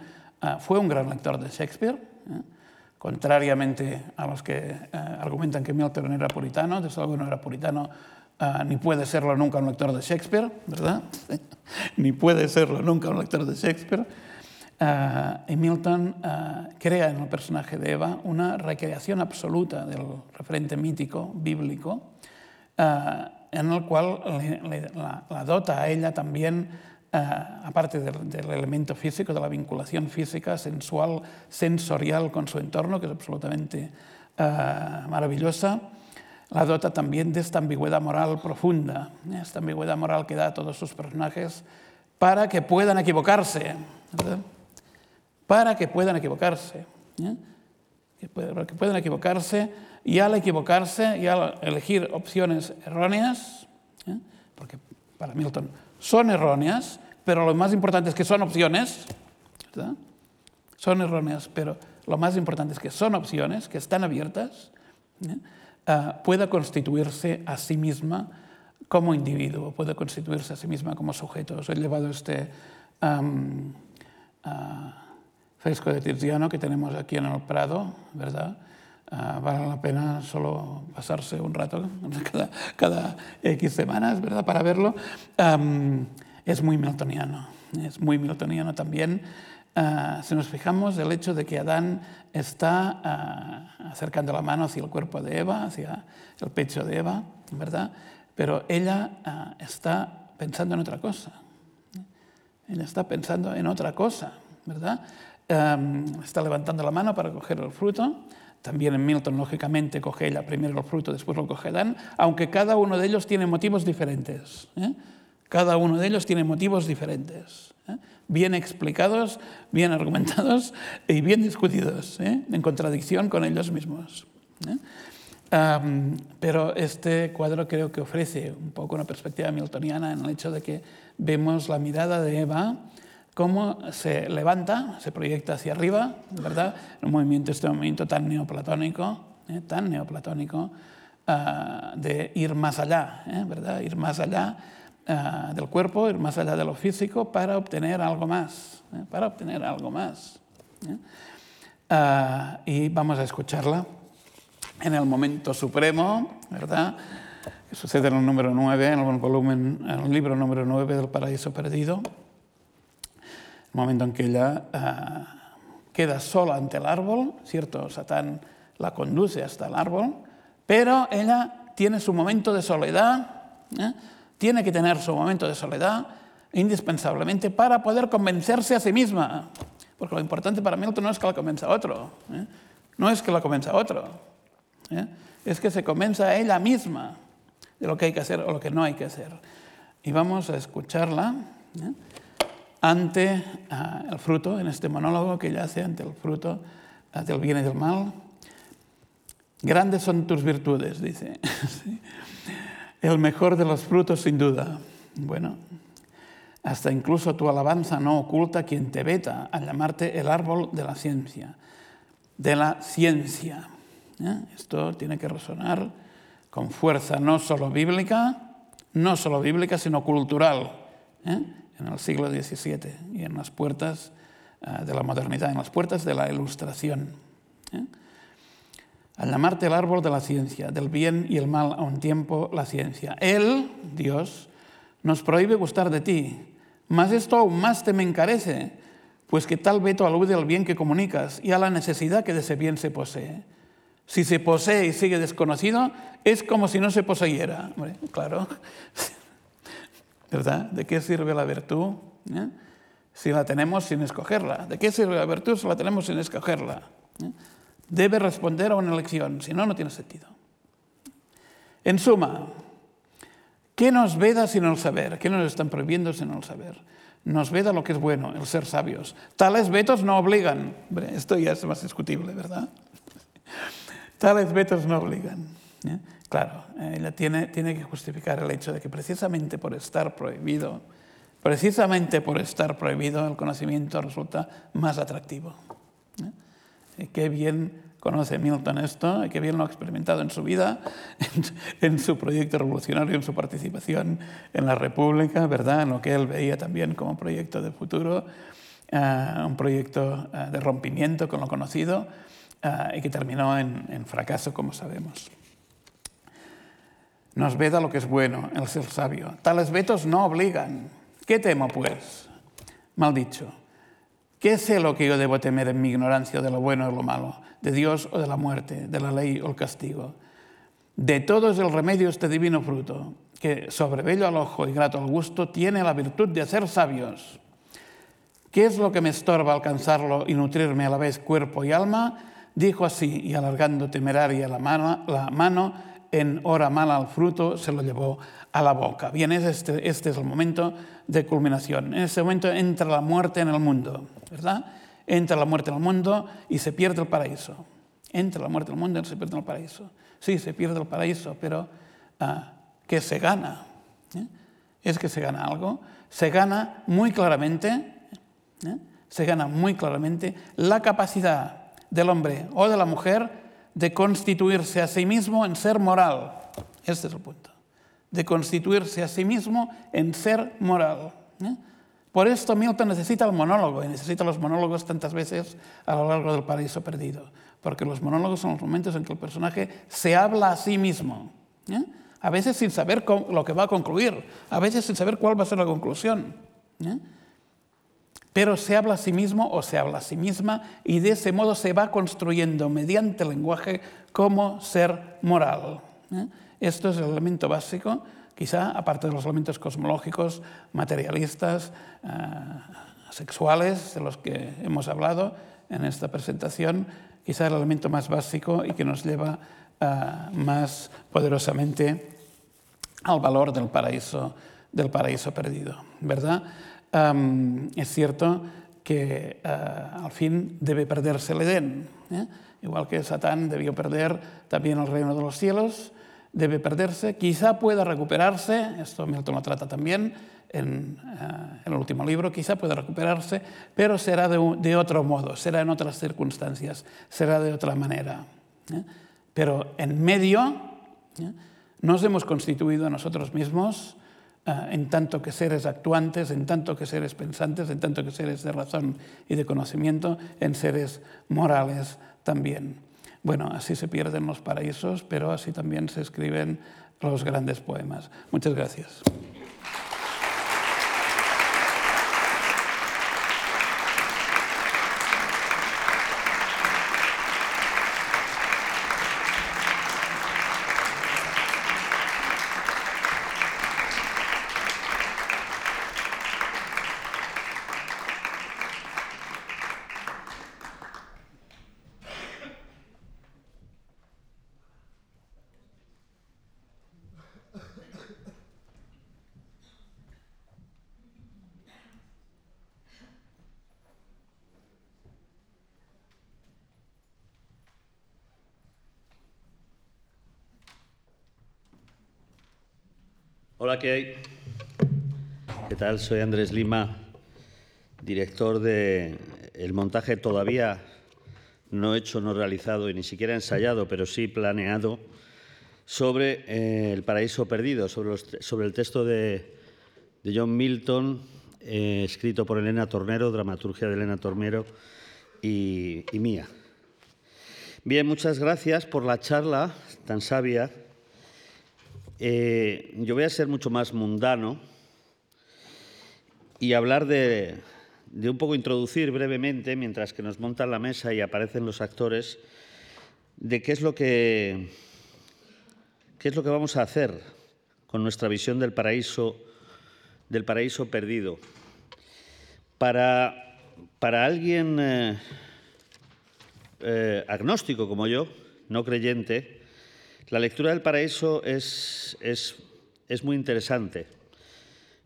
fue un gran lector de Shakespeare, ¿eh? contrariamente a los que argumentan que Milton era puritano, desde luego no era puritano Uh, ni puede serlo nunca un lector de Shakespeare, ¿verdad? ni puede serlo nunca un lector de Shakespeare. Uh, y Milton crea en el personaje de Eva una recreación absoluta del referente mítico, bíblico, en el cual la, la, dota a ella también, aparte del, elemento físico, de la vinculación física, sensual, sensorial con su entorno, que es absolutamente maravillosa, la dota también de esta ambigüedad moral profunda, esta ambigüedad moral que da a todos sus personajes para que puedan equivocarse, para que puedan equivocarse, ¿eh? para que puedan equivocarse y al equivocarse y al elegir opciones erróneas, ¿eh? porque para Milton son erróneas, pero lo más importante es que son opciones, son erróneas, pero lo más importante es que son opciones, que están abiertas. ¿eh? uh, pueda constituirse a sí misma como individuo, puede constituirse a sí misma como sujeto. Os he llevado este uh, fresco de Tiziano que tenemos aquí en el Prado, ¿verdad? Uh, vale la pena solo pasarse un rato cada, cada X semanas, ¿verdad? Para verlo. Es muy miltoniano, es muy miltoniano también. Uh, si nos fijamos, el hecho de que Adán está uh, acercando la mano hacia el cuerpo de Eva, hacia el pecho de Eva, ¿verdad? Pero ella está pensando en otra cosa. Ella está pensando en otra cosa, ¿verdad? Está levantando la mano para coger el fruto. También en Milton, lógicamente, coge ella primero el fruto, después lo coge Adán, aunque cada uno de ellos tiene motivos diferentes. ¿eh? Cada uno de ellos tiene motivos diferentes. ¿eh? bien explicados, bien argumentados y bien discutidos, ¿eh? en contradicción con ellos mismos. pero este cuadro creo que ofrece un poco una perspectiva miltoniana en el hecho de que vemos la mirada de Eva cómo se levanta, se proyecta hacia arriba, ¿verdad? Un movimiento, este movimiento tan neoplatónico, ¿eh? tan neoplatónico, uh, de ir más allá, ¿eh? ¿verdad? Ir más allá uh, del cuerpo, ir más allá de lo físico para obtener algo más, ¿eh? para obtener algo más. Uh, y vamos a escucharla en el momento supremo, ¿verdad? Que sucede en el número 9, en el volumen, en el libro número 9 del Paraíso Perdido. Momento en que ella queda sola ante el árbol, ¿cierto? Satán la conduce hasta el árbol, pero ella tiene su momento de soledad, ¿eh? tiene que tener su momento de soledad indispensablemente para poder convencerse a sí misma. Porque lo importante para Milton no es que la convenza otro, ¿eh? no es que la convenza otro, ¿eh? es que se convenza a ella misma de lo que hay que hacer o lo que no hay que hacer. Y vamos a escucharla ante ah, el fruto, en este monólogo que ella hace ante el fruto del bien y del mal. Grandes son tus virtudes, dice. El mejor de los frutos, sin duda. Bueno, hasta incluso tu alabanza no oculta quien te veta a llamarte el árbol de la ciencia. De la ciencia. ¿eh? Esto tiene que resonar con fuerza no solo bíblica, no solo bíblica, sino cultural. ¿eh? En el siglo XVII y en las puertas eh, de la modernidad, en las puertas de la ilustración al llamarte el árbol de la ciencia, del bien y el mal a un tiempo la ciencia. Él, Dios, nos prohíbe gustar de ti, mas esto aún más te me encarece, pues que tal veto alude al bien que comunicas y a la necesidad que de ese bien se posee. Si se posee y sigue desconocido, es como si no se poseyera. claro, ¿verdad? ¿De qué sirve la virtud? ¿Eh? Si la tenemos sin escogerla. ¿De qué sirve la virtud si la tenemos sin escogerla? ¿Eh? debe responder a una elección, si no, no tiene sentido. En suma, ¿qué nos veda sino el saber? ¿Qué nos están prohibiendo sino el saber? Nos veda lo que es bueno, el ser sabios. Tales vetos no obligan. Esto ya es más discutible, ¿verdad? Tales vetos no obligan. ¿eh? Claro, ella tiene, tiene que justificar el hecho de que precisamente por estar prohibido, precisamente por estar prohibido, el conocimiento resulta más atractivo. ¿eh? Qué bien conoce Milton esto, qué bien lo ha experimentado en su vida, en, su proyecto revolucionario, en su participación en la República, ¿verdad? En lo que él veía también como proyecto de futuro, eh, un proyecto eh, de rompimiento con lo conocido y que terminó en, fracaso, como sabemos. Nos veda lo que es bueno, el ser sabio. Tales vetos no obligan. ¿Qué temo, pues? Mal dicho ¿Qué sé lo que yo debo temer en mi ignorancia de lo bueno o lo malo, de Dios o de la muerte, de la ley o el castigo? De todo es el remedio este divino fruto, que sobre bello al ojo y grato al gusto tiene la virtud de hacer sabios. ¿Qué es lo que me estorba alcanzarlo y nutrirme a la vez cuerpo y alma? Dijo así, y alargando temeraria la mano, la mano en hora mala al fruto, se lo llevó a la boca. Bien, este, este es el momento de culminación. En ese momento entra la muerte en el mundo. ¿verdad? Entra la muerte en el mundo y se pierde el paraíso. Entra la muerte en el mundo y se pierde el paraíso. Sí, se pierde el paraíso, pero ah, ¿qué se gana? ¿Eh? Es que se gana algo. Se gana muy claramente, ¿eh? se gana muy claramente la capacidad del hombre o de la mujer de constituirse a sí mismo en ser moral. Este es el punto. De constituirse a sí mismo en ser moral. ¿eh? Por esto Milton necesita el monólogo y necesita los monólogos tantas veces a lo largo del paraíso perdido, porque los monólogos son los momentos en que el personaje se habla a sí mismo, ¿eh? a veces sin saber lo que va a concluir, a veces sin saber cuál va a ser la conclusión. ¿eh? Pero se habla a sí mismo o se habla a sí misma y de ese modo se va construyendo mediante el lenguaje como ser moral. ¿eh? Esto es el elemento básico quizá, aparte de los elementos cosmológicos, materialistas, eh, sexuales, de los que hemos hablado en esta presentación, quizá el elemento más básico y que nos lleva eh, más poderosamente al valor del paraíso, del paraíso perdido, ¿verdad? Es cierto que eh, al fin debe perderse el Edén, igual que Satán debió perder también el reino de los cielos, debe perderse, quizá pueda recuperarse, esto Milton lo trata también en, eh, el último libro, quizá pueda recuperarse, pero será de, otro modo, será en otras circunstancias, será de otra manera. ¿eh? Pero en medio ¿eh? nos hemos constituido nosotros mismos en tanto que seres actuantes, en tanto que seres pensantes, en tanto que seres de razón y de conocimiento, en seres morales también. Bueno, así se pierden los paraísos, pero así también se escriben los grandes poemas. Muchas gracias. Hola, ¿qué tal? Soy Andrés Lima, director de el montaje todavía no hecho, no realizado y ni siquiera ensayado, pero sí planeado, sobre eh, El paraíso perdido, sobre, el texto de, John Milton, eh, escrito por Elena Tornero, dramaturgia de Elena Tornero y mía. Bien, muchas gracias por la charla tan sabia eh, yo voy a ser mucho más mundano y hablar de, un poco introducir brevemente, mientras que nos montan la mesa y aparecen los actores, de qué es lo que, qué es lo que vamos a hacer con nuestra visión del paraíso, del paraíso perdido. Para, para alguien eh, eh, agnóstico como yo, no creyente, la lectura del paraíso es, es, muy interesante.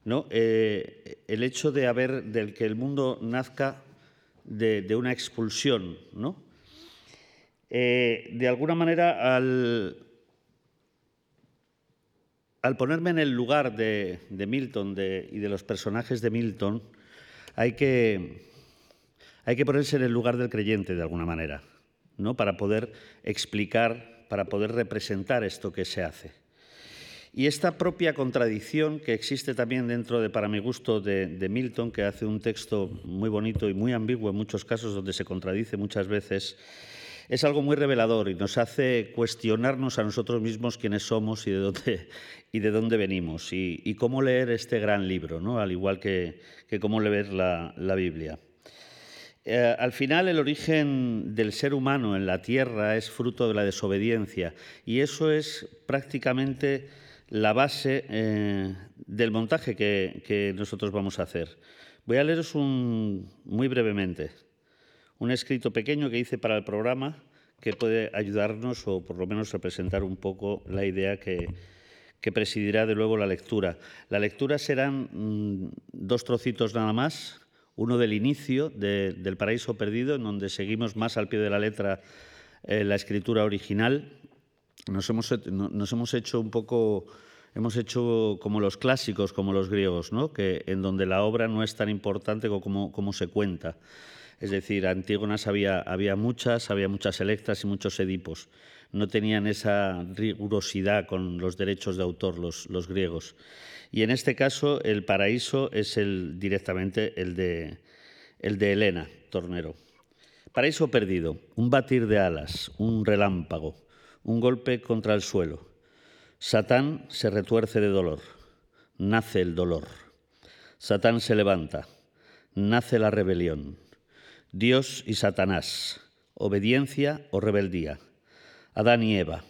¿no? Eh, el hecho de haber, del que el mundo nazca de, una expulsión, ¿no? Eh, de alguna manera, al, al, ponerme en el lugar de, Milton y de los personajes de Milton, hay que, hay que ponerse en el lugar del creyente de alguna manera, ¿no? para poder explicar para poder representar esto que se hace. Y esta propia contradicción que existe también dentro de, para mi gusto, de, Milton, que hace un texto muy bonito y muy ambiguo en muchos casos, donde se contradice muchas veces, es algo muy revelador y nos hace cuestionarnos a nosotros mismos quiénes somos y de dónde, y de dónde venimos y, cómo leer este gran libro, ¿no? al igual que, cómo leer la Biblia. Eh, al final el origen del ser humano en la tierra es fruto de la desobediencia y eso es prácticamente la base eh, del montaje que, nosotros vamos a hacer. Voy a leeros un, muy brevemente un escrito pequeño que hice para el programa que puede ayudarnos o por lo menos representar un poco la idea que, presidirá de luego la lectura. La lectura serán mm, dos trocitos nada más, uno del inicio del Paraíso Perdido, en donde seguimos más al pie de la letra eh, la escritura original. Nos hemos, hecho un poco, hemos hecho como los clásicos, como los griegos, ¿no? que, en donde la obra no es tan importante como, como se cuenta. Es decir, Antígonas había, había muchas, había muchas electras y muchos edipos. No tenían esa rigurosidad con los derechos de autor los, griegos. Y en este caso el paraíso es el, directamente el de, el de Elena Tornero. Paraíso perdido, un batir de alas, un relámpago, un golpe contra el suelo. Satán se retuerce de dolor, nace el dolor. Satán se levanta, nace la rebelión. Dios y Satanás, obediencia o rebeldía. Adán y Eva.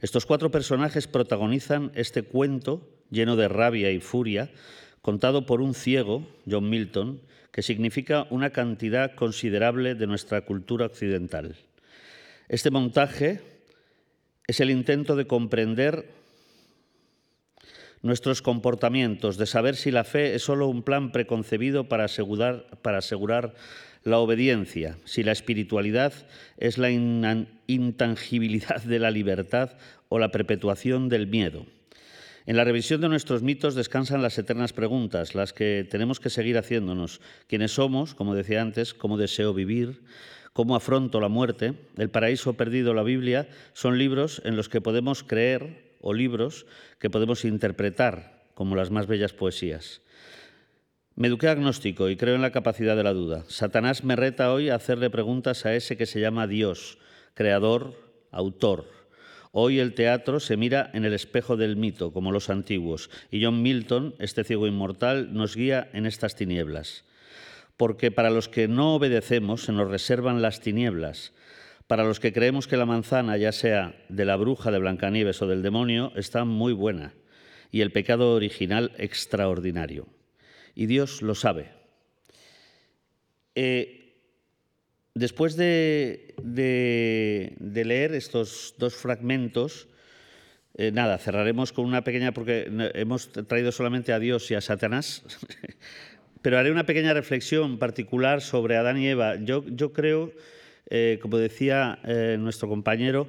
Estos cuatro personajes protagonizan este cuento lleno de rabia y furia, contado por un ciego, John Milton, que significa una cantidad considerable de nuestra cultura occidental. Este montaje es el intento de comprender nuestros comportamientos, de saber si la fe es solo un plan preconcebido para asegurar, para asegurar la obediencia, si la espiritualidad es la intangibilidad de la libertad o la perpetuación del miedo. En la revisión de nuestros mitos descansan las eternas preguntas, las que tenemos que seguir haciéndonos. ¿Quiénes somos? Como decía antes, ¿cómo deseo vivir? ¿Cómo afronto la muerte? El paraíso perdido, la Biblia, son libros en los que podemos creer o libros que podemos interpretar como las más bellas poesías. Me eduqué agnóstico y creo en la capacidad de la duda. Satanás me reta hoy a hacerle preguntas a ese que se llama Dios, creador, autor. Hoy el teatro se mira en el espejo del mito, como los antiguos, y John Milton, este ciego inmortal, nos guía en estas tinieblas. Porque para los que no obedecemos se nos reservan las tinieblas. Para los que creemos que la manzana, ya sea de la bruja de Blancanieves o del demonio, está muy buena, y el pecado original extraordinario. Y Dios lo sabe. Eh, Después de, leer estos dos fragmentos, eh, nada, cerraremos con una pequeña, porque hemos traído solamente a Dios y a Satanás, pero haré una pequeña reflexión particular sobre Adán y Eva. Yo, creo, eh, como decía nuestro compañero,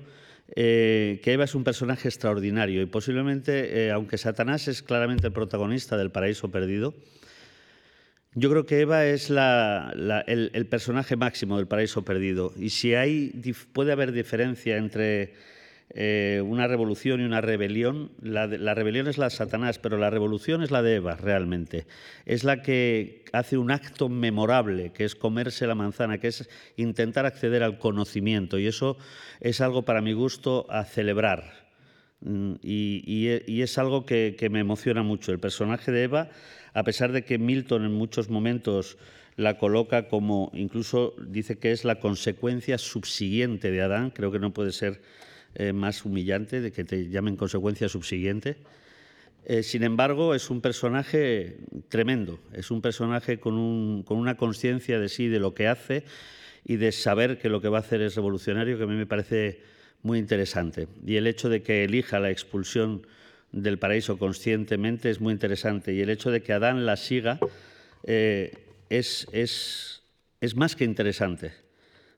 que Eva es un personaje extraordinario y posiblemente, aunque Satanás es claramente el protagonista del paraíso perdido, yo creo que Eva es el, personaje máximo del paraíso perdido. Y si hay, puede haber diferencia entre eh, una revolución y una rebelión, la, rebelión es la de Satanás, pero la revolución es la de Eva, realmente. Es la que hace un acto memorable, que es comerse la manzana, que es intentar acceder al conocimiento. Y eso es algo para mi gusto a celebrar. Mm, y, es algo que me emociona mucho. El personaje de Eva a pesar de que Milton en muchos momentos la coloca como, incluso dice que es la consecuencia subsiguiente de Adán, creo que no puede ser eh, más humillante de que te llamen consecuencia subsiguiente. Eh, sin embargo, es un personaje tremendo, es un personaje con, una conciencia de sí, de lo que hace y de saber que lo que va a hacer es revolucionario, que a mí me parece muy interesante. Y el hecho de que elija la expulsión del paraíso conscientemente es muy interesante y el hecho de que Adán la siga eh, es, es, es, más que interesante,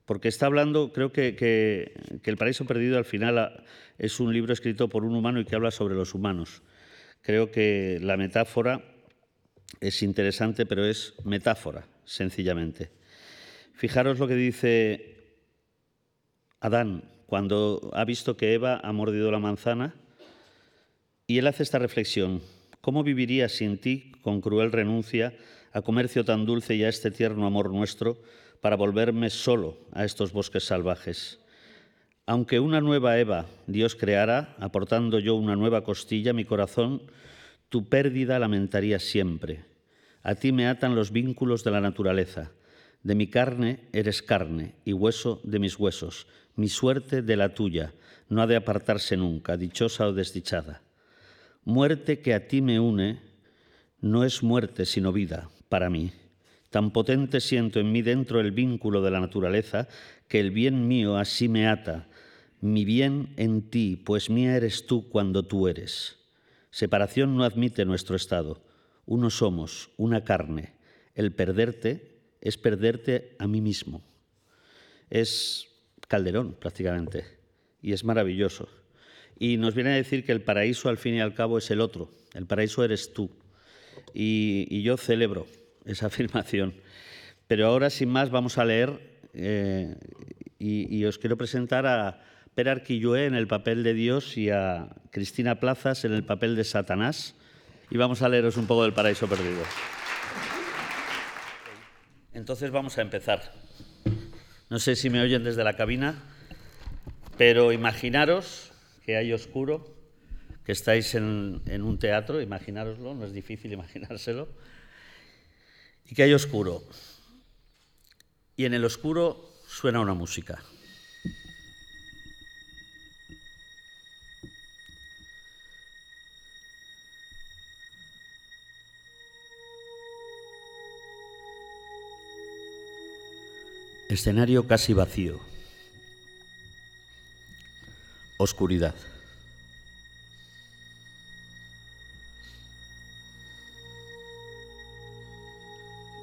porque está hablando, creo que, que, El paraíso perdido al final es un libro escrito por un humano y que habla sobre los humanos. Creo que la metáfora es interesante, pero es metáfora, sencillamente. Fijaros lo que dice Adán cuando ha visto que Eva ha mordido la manzana y él hace esta reflexión, ¿cómo viviría sin ti con cruel renuncia a comercio tan dulce y a este tierno amor nuestro para volverme solo a estos bosques salvajes? Aunque una nueva Eva Dios creara, aportando yo una nueva costilla, mi corazón, tu pérdida lamentaría siempre. A ti me atan los vínculos de la naturaleza. De mi carne eres carne y hueso de mis huesos, mi suerte de la tuya, no ha de apartarse nunca, dichosa o desdichada. Muerte que a ti me une no es muerte sino vida para mí. Tan potente siento en mí dentro el vínculo de la naturaleza que el bien mío así me ata, mi bien en ti, pues mía eres tú cuando tú eres. Separación no admite nuestro estado. Uno somos, una carne. El perderte es perderte a mí mismo. Es Calderón prácticamente y es maravilloso y nos viene a decir que el paraíso al fin y al cabo es el otro, el paraíso eres tú. Y, yo celebro esa afirmación. Pero ahora, sin más, vamos a leer eh, y, os quiero presentar a Per Arquilloé en el papel de Dios y a Cristina Plazas en el papel de Satanás. Y vamos a leeros un poco del paraíso perdido. Entonces vamos a empezar. No sé si me oyen desde la cabina, pero imaginaros que hay oscuro, que estáis en, un teatro, imaginároslo, no es difícil imaginárselo, y que hay oscuro. Y en el oscuro suena una música. Escenario casi vacío. Oscuridad.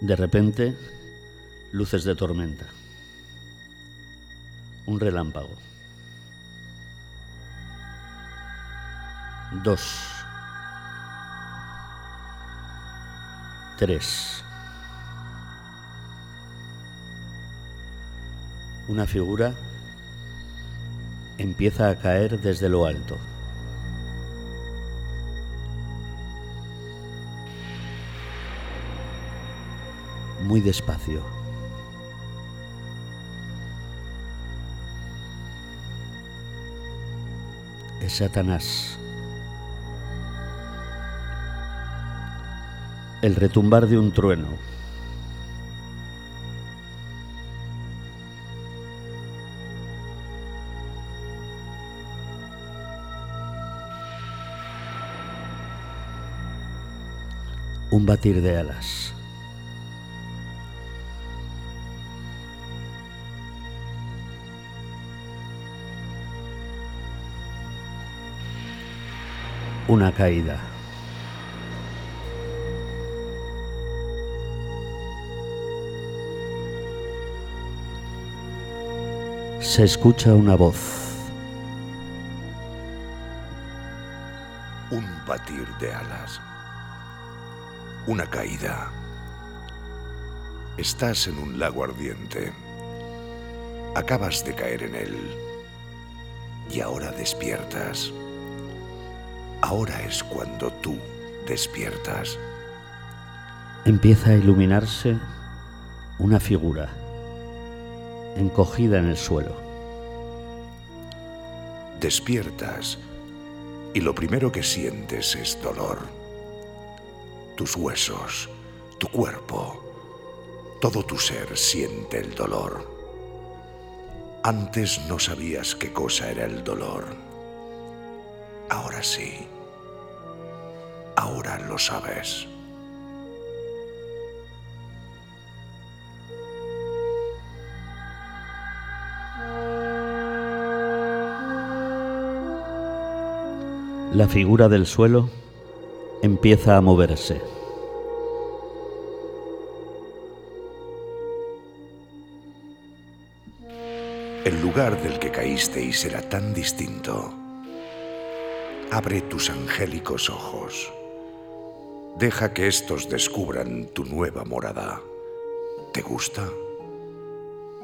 De repente, luces de tormenta. Un relámpago. Dos. Tres. Una figura empieza a caer desde lo alto. Muy despacio. Es Satanás. El retumbar de un trueno. Un batir de alas. Una caída. Se escucha una voz. Un batir de alas. Una caída. Estás en un lago ardiente. Acabas de caer en él. Y ahora despiertas. Ahora es cuando tú despiertas. Empieza a iluminarse una figura encogida en el suelo. Despiertas y lo primero que sientes es dolor. Tus huesos, tu cuerpo, todo tu ser siente el dolor. Antes no sabías qué cosa era el dolor. Ahora sí. Ahora lo sabes. La figura del suelo empieza a moverse. El lugar del que caísteis era tan distinto. Abre tus angélicos ojos. Deja que estos descubran tu nueva morada. ¿Te gusta?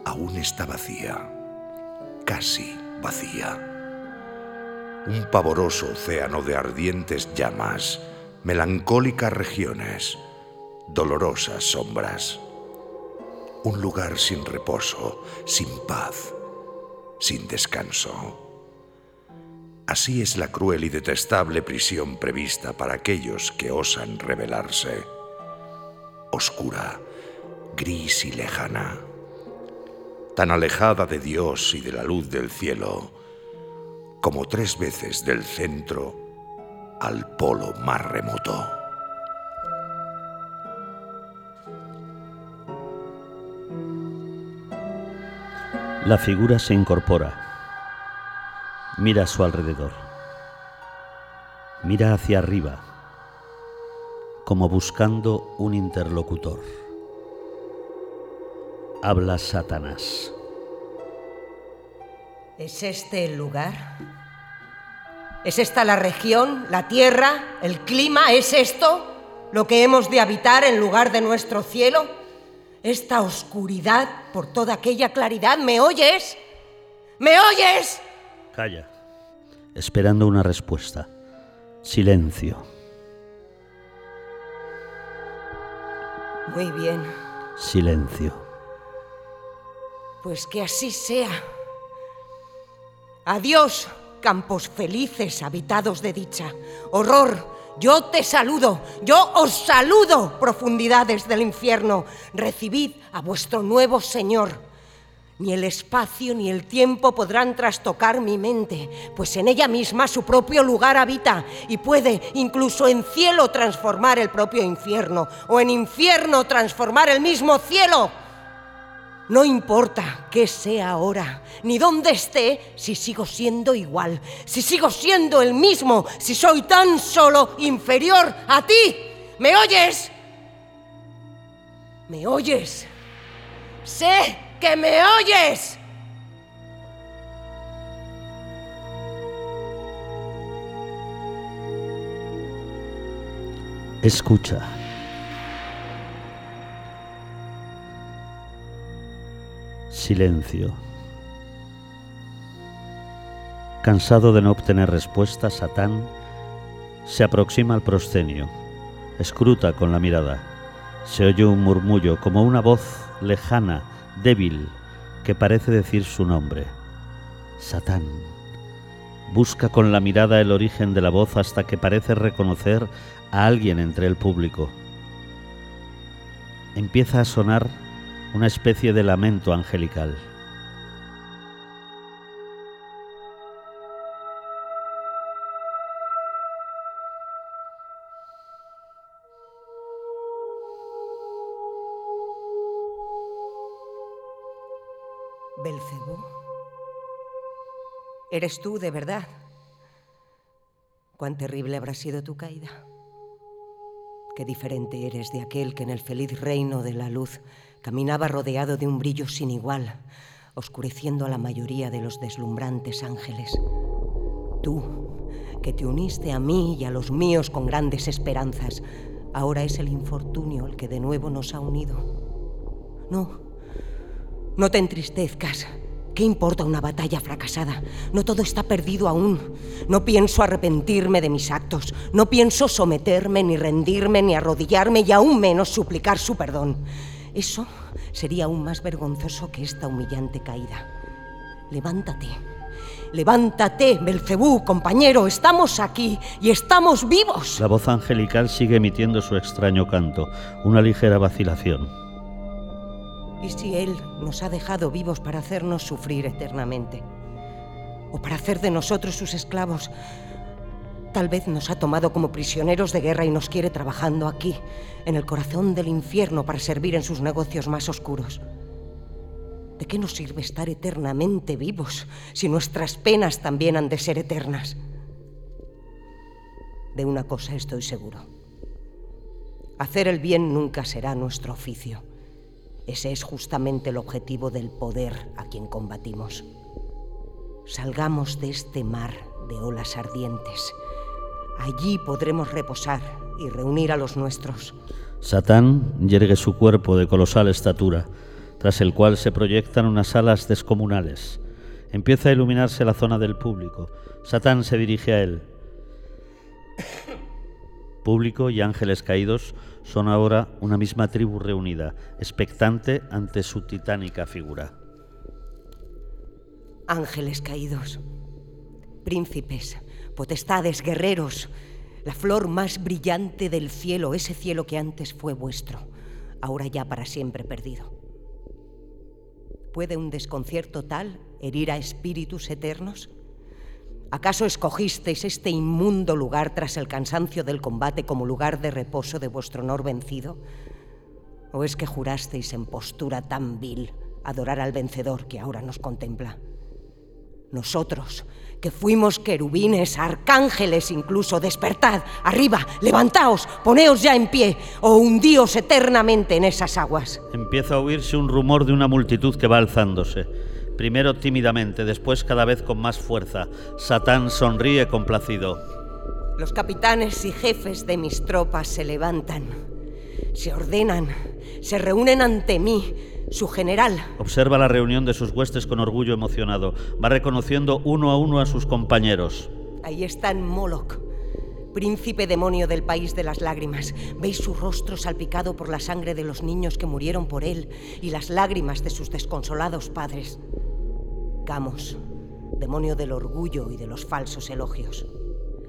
Aún está vacía. Casi vacía un pavoroso océano de ardientes llamas, melancólicas regiones, dolorosas sombras. Un lugar sin reposo, sin paz, sin descanso. Así es la cruel y detestable prisión prevista para aquellos que osan rebelarse. Oscura, gris y lejana, tan alejada de Dios y de la luz del cielo, como tres veces del centro al polo más remoto. La figura se incorpora. Mira a su alrededor. Mira hacia arriba, como buscando un interlocutor. Habla Satanás. ¿Es este el lugar? ¿Es esta la región, la tierra, el clima? ¿Es esto lo que hemos de habitar en lugar de nuestro cielo? ¿Esta oscuridad por toda aquella claridad? ¿Me oyes? ¿Me oyes? Calla, esperando una respuesta. Silencio. Muy bien. Silencio. Pues que así sea. Adiós, campos felices habitados de dicha. Horror, yo te saludo, yo os saludo, profundidades del infierno. Recibid a vuestro nuevo Señor. Ni el espacio ni el tiempo podrán trastocar mi mente, pues en ella misma su propio lugar habita y puede incluso en cielo transformar el propio infierno, o en infierno transformar el mismo cielo. No importa qué sea ahora, ni dónde esté, si sigo siendo igual, si sigo siendo el mismo, si soy tan solo inferior a ti. ¿Me oyes? ¿Me oyes? Sé que me oyes. Escucha. Silencio. Cansado de no obtener respuesta, Satán se aproxima al proscenio, escruta con la mirada. Se oye un murmullo, como una voz lejana, débil, que parece decir su nombre. Satán. Busca con la mirada el origen de la voz hasta que parece reconocer a alguien entre el público. Empieza a sonar una especie de lamento angelical. Belcebú, ¿eres tú de verdad? Cuán terrible habrá sido tu caída. Qué diferente eres de aquel que en el feliz reino de la luz caminaba rodeado de un brillo sin igual, oscureciendo a la mayoría de los deslumbrantes ángeles. Tú, que te uniste a mí y a los míos con grandes esperanzas. Ahora es el infortunio el que de nuevo nos ha unido. No, no te entristezcas. ¿Qué importa una batalla fracasada? No todo está perdido aún. No pienso arrepentirme de mis actos. No pienso someterme, ni rendirme, ni arrodillarme, y aún menos suplicar su perdón. Eso sería aún más vergonzoso que esta humillante caída. Levántate. Levántate, Belcebú, compañero, estamos aquí y estamos vivos. La voz angelical sigue emitiendo su extraño canto, una ligera vacilación. ¿Y si Él nos ha dejado vivos para hacernos sufrir eternamente? ¿O para hacer de nosotros sus esclavos? Tal vez nos ha tomado como prisioneros de guerra y nos quiere trabajando aquí, en el corazón del infierno, para servir en sus negocios más oscuros. ¿De qué nos sirve estar eternamente vivos si nuestras penas también han de ser eternas? De una cosa estoy seguro. Hacer el bien nunca será nuestro oficio. Ese es justamente el objetivo del poder a quien combatimos. Salgamos de este mar de olas ardientes. Allí podremos reposar y reunir a los nuestros. Satán yergue su cuerpo de colosal estatura tras el cual se proyectan unas alas descomunales. Empieza a iluminarse la zona del público. Satán se dirige a él. Público y ángeles caídos son ahora una misma tribu reunida, expectante ante su titánica figura. Ángeles caídos, príncipes, potestades, guerreros, la flor más brillante del cielo, ese cielo que antes fue vuestro, ahora ya para siempre perdido. ¿Puede un desconcierto tal herir a espíritus eternos? ¿Acaso escogisteis este inmundo lugar tras el cansancio del combate como lugar de reposo de vuestro honor vencido? ¿O es que jurasteis en postura tan vil adorar al vencedor que ahora nos contempla? Nosotros, que fuimos querubines, arcángeles incluso, despertad, arriba, levantaos, poneos ya en pie, o hundíos eternamente en esas aguas. Empieza a oírse un rumor de una multitud que va alzándose. Primero tímidamente, después cada vez con más fuerza. Satán sonríe complacido. Los capitanes y jefes de mis tropas se levantan, se ordenan, se reúnen ante mí, su general. Observa la reunión de sus huestes con orgullo emocionado. Va reconociendo uno a uno a sus compañeros. Ahí están Moloch, príncipe demonio del país de las lágrimas. Veis su rostro salpicado por la sangre de los niños que murieron por él y las lágrimas de sus desconsolados padres. Gamos, demonio del orgullo y de los falsos elogios.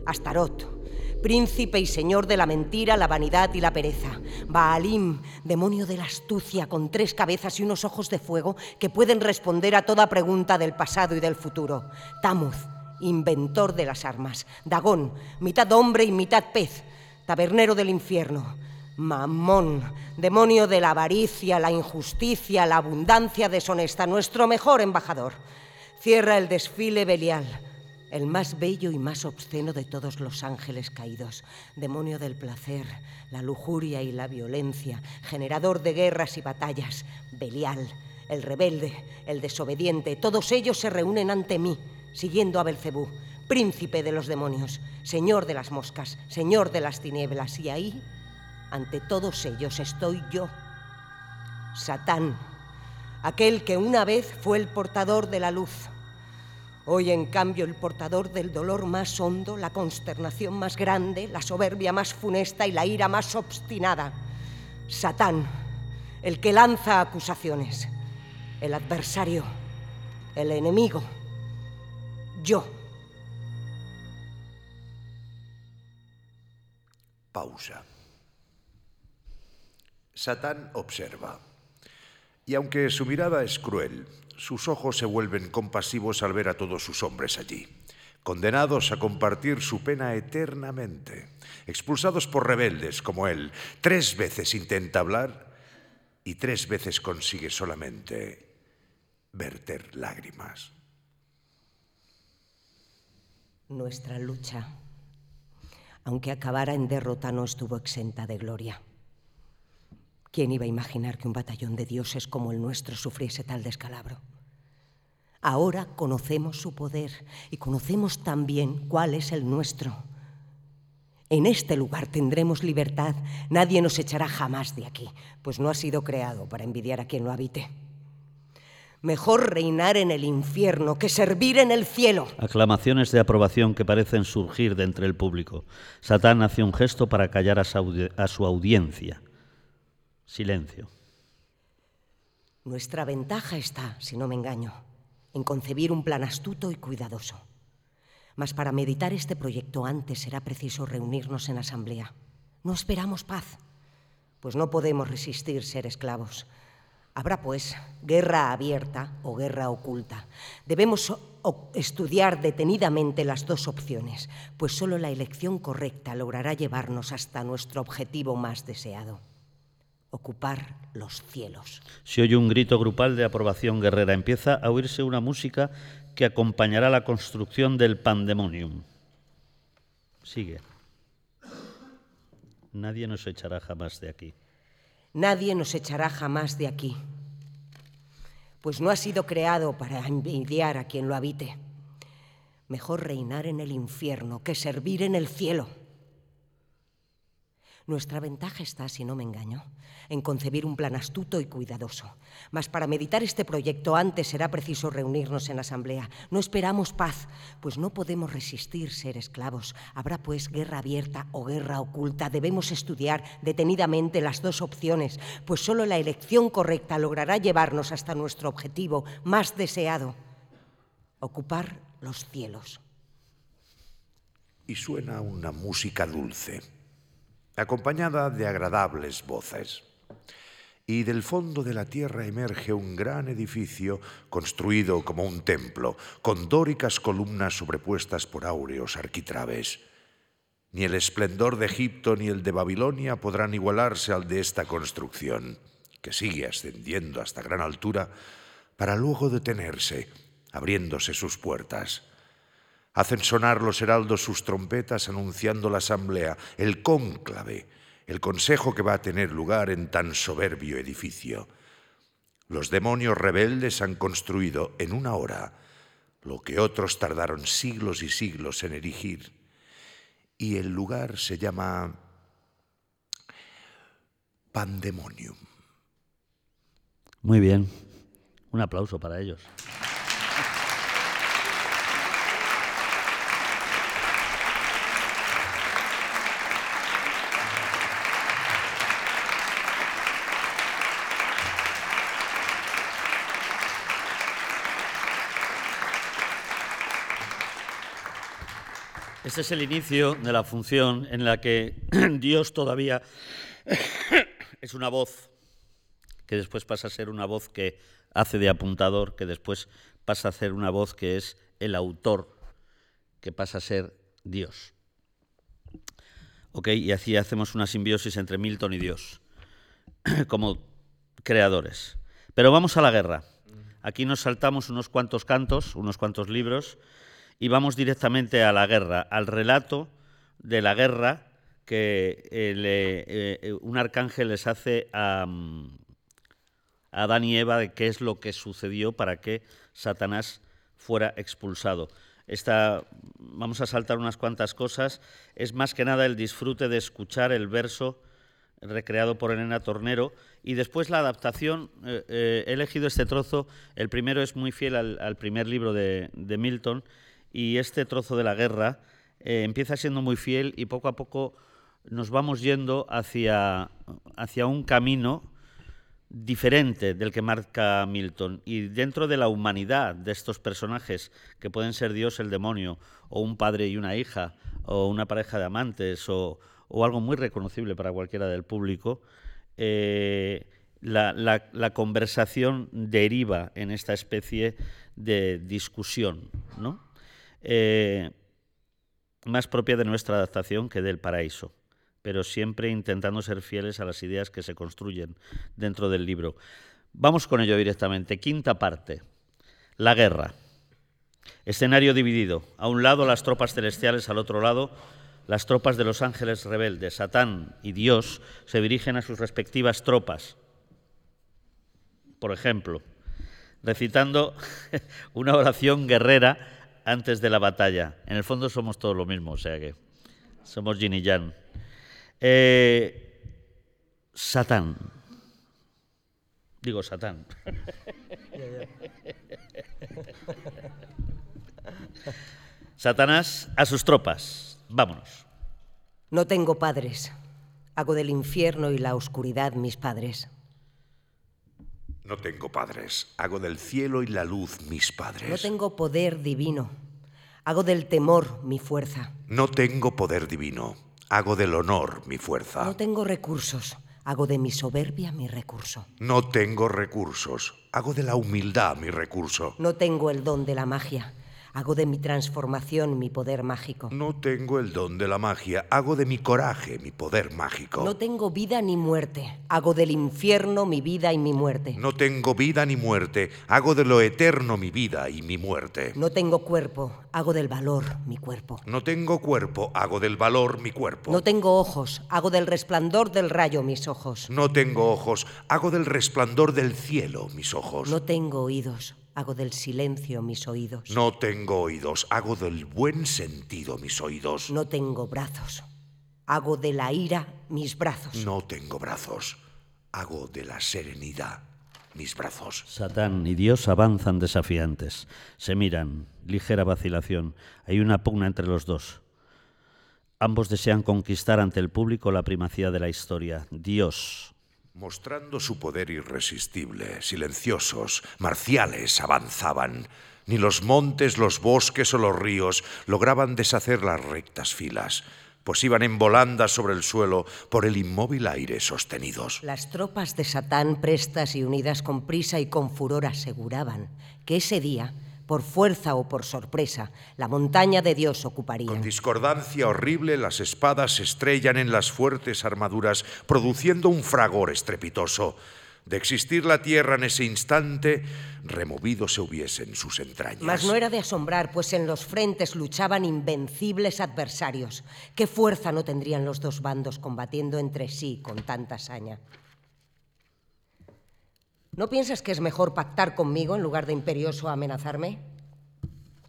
Astarot, príncipe y señor de la mentira, la vanidad y la pereza. Baalim, demonio de la astucia, con tres cabezas y unos ojos de fuego que pueden responder a toda pregunta del pasado y del futuro. Tamuz, inventor de las armas. Dagón, mitad hombre y mitad pez. Tabernero del infierno. Mamón, demonio de la avaricia, la injusticia, la abundancia deshonesta, nuestro mejor embajador. Cierra el desfile Belial el más bello y más obsceno de todos los ángeles caídos, demonio del placer, la lujuria y la violencia, generador de guerras y batallas, Belial, el rebelde, el desobediente, todos ellos se reúnen ante mí, siguiendo a Belcebú, príncipe de los demonios, señor de las moscas, señor de las tinieblas, y ahí, ante todos ellos, estoy yo, Satán, aquel que una vez fue el portador de la luz Hoy, en cambio, el portador del dolor más hondo, la consternación más grande, la soberbia más funesta y la ira más obstinada. Satán, el que lanza acusaciones, el adversario, el enemigo, yo. Pausa. Satán observa. Y aunque su mirada es cruel, sus ojos se vuelven compasivos al ver a todos sus hombres allí, condenados a compartir su pena eternamente, expulsados por rebeldes como él. Tres veces intenta hablar y tres veces consigue solamente verter lágrimas. Nuestra lucha, aunque acabara en derrota, no estuvo exenta de gloria. ¿Quién iba a imaginar que un batallón de dioses como el nuestro sufriese tal descalabro? Ahora conocemos su poder y conocemos también cuál es el nuestro. En este lugar tendremos libertad. Nadie nos echará jamás de aquí, pues no ha sido creado para envidiar a quien lo habite. Mejor reinar en el infierno que servir en el cielo. Aclamaciones de aprobación que parecen surgir de entre el público. Satán hace un gesto para callar a su, audiencia. Silencio. Nuestra ventaja está, si no me engaño, en concebir un plan astuto y cuidadoso. Mas para meditar este proyecto antes será preciso reunirnos en asamblea. No esperamos paz, pues no podemos resistir ser esclavos. Habrá, pues, guerra abierta o guerra oculta. Debemos estudiar detenidamente las dos opciones, pues solo la elección correcta logrará llevarnos hasta nuestro objetivo más deseado, ocupar los cielos. Se oye un grito grupal de aprobación guerrera. Empieza a oírse una música que acompañará la construcción del pandemonium. Sigue. Nadie nos echará jamás de aquí. Nadie nos echará jamás de aquí, pues no ha sido creado para envidiar a quien lo habite. Mejor reinar en el infierno que servir en el cielo. Nuestra ventaja está, si no me engaño, en concebir un plan astuto y cuidadoso. Mas para meditar este proyecto antes será preciso reunirnos en asamblea. No esperamos paz, pues no podemos resistir ser esclavos. Habrá pues guerra abierta o guerra oculta. Debemos estudiar detenidamente las dos opciones, pues solo la elección correcta logrará llevarnos hasta nuestro objetivo más deseado, ocupar los cielos. Y suena una música dulce acompañada de agradables voces. Y del fondo de la tierra emerge un gran edificio construido como un templo, con dóricas columnas sobrepuestas por áureos arquitraves. Ni el esplendor de Egipto ni el de Babilonia podrán igualarse al de esta construcción, que sigue ascendiendo hasta gran altura para luego detenerse, abriéndose sus puertas. Hacen sonar los heraldos sus trompetas anunciando la asamblea, el cónclave, el consejo que va a tener lugar en tan soberbio edificio. Los demonios rebeldes han construido en una hora lo que otros tardaron siglos y siglos en erigir. Y el lugar se llama Pandemonium. Muy bien. Un aplauso para ellos. Este es el inicio de la función en la que Dios todavía es una voz, que después pasa a ser una voz que hace de apuntador, que después pasa a ser una voz que es el autor, que pasa a ser Dios. ¿Ok? Y así hacemos una simbiosis entre Milton y Dios, como creadores. Pero vamos a la guerra. Aquí nos saltamos unos cuantos cantos, unos cuantos libros, y vamos directamente a la guerra, al relato de la guerra que eh, eh, un arcángel les hace a, mm, a Adán y Eva de qué es lo que sucedió para que Satanás fuera expulsado. Esta, vamos a saltar unas cuantas cosas. Es más que nada el disfrute de escuchar el verso recreado por Elena Tornero y después la adaptación. Eh, he elegido este trozo. El primero es muy fiel al, primer libro de Milton y este trozo de la guerra eh, empieza siendo muy fiel y poco a poco nos vamos yendo hacia, hacia un camino diferente del que marca Milton. Y dentro de la humanidad de estos personajes, que pueden ser Dios, el demonio, o un padre y una hija, o una pareja de amantes, o, algo muy reconocible para cualquiera del público, eh, la, la, conversación deriva en esta especie de discusión, ¿no? Eh, más propia de nuestra adaptación que del paraíso, pero siempre intentando ser fieles a las ideas que se construyen dentro del libro. Vamos con ello directamente. Quinta parte. La guerra. Escenario dividido. A un lado las tropas celestiales, al otro lado las tropas de los ángeles rebeldes. Satán y Dios se dirigen a sus respectivas tropas. Por ejemplo, recitando una oración guerrera antes de la batalla. En el fondo somos todos lo mismo, o sea que somos yin y yang. Eh, Satán. Digo Satán. Satanás a sus tropas. Vámonos. No tengo padres. Hago del infierno y la oscuridad mis padres. No tengo padres. Hago del cielo y la luz mis padres. No tengo poder divino. Hago del temor mi fuerza. No tengo poder divino. Hago del honor mi fuerza. No tengo recursos. Hago de mi soberbia mi recurso. No tengo recursos. Hago de la humildad mi recurso. No tengo el don de la magia. Hago de mi transformación mi poder mágico. No tengo el don de la magia. Hago de mi coraje mi poder mágico. No tengo vida ni muerte. Hago del infierno mi vida y mi muerte. No tengo vida ni muerte. Hago de lo eterno mi vida y mi muerte. No tengo cuerpo. Hago del valor mi cuerpo. No tengo cuerpo. Hago del valor mi cuerpo. No tengo ojos. Hago del resplandor del rayo mis ojos. No tengo ojos. Hago del resplandor del cielo mis ojos. No tengo oídos. Hago del silencio mis oídos. No tengo oídos, hago del buen sentido mis oídos. No tengo brazos. Hago de la ira mis brazos. No tengo brazos, hago de la serenidad mis brazos. Satán y Dios avanzan desafiantes. Se miran, ligera vacilación. Hay una pugna entre los dos. Ambos desean conquistar ante el público la primacía de la historia. Dios, Mostrando su poder irresistible, silenciosos, marciales, avanzaban. Ni los montes, los bosques o los ríos lograban deshacer las rectas filas, pues iban en volandas sobre el suelo por el inmóvil aire sostenidos. Las tropas de Satán, prestas y unidas con prisa y con furor, aseguraban que ese día por fuerza o por sorpresa, la montaña de Dios ocuparía. Con discordancia horrible, las espadas se estrellan en las fuertes armaduras, produciendo un fragor estrepitoso. De existir la tierra en ese instante, removido se hubiesen sus entrañas. Mas no era de asombrar, pues en los frentes luchaban invencibles adversarios. ¿Qué fuerza no tendrían los dos bandos combatiendo entre sí con tanta saña? ¿No piensas que es mejor pactar conmigo en lugar de imperioso amenazarme?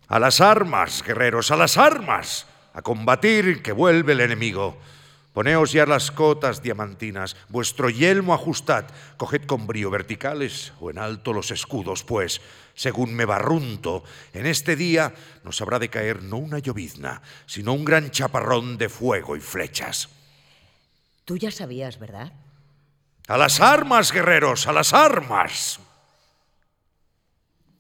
A las armas, guerreros, a las armas. A combatir que vuelve el enemigo. Poneos ya las cotas diamantinas, vuestro yelmo ajustad, coged con brío verticales o en alto los escudos, pues, según me barrunto, en este día nos habrá de caer no una llovizna, sino un gran chaparrón de fuego y flechas. Tú ya sabías, ¿verdad? A las armas, guerreros, a las armas.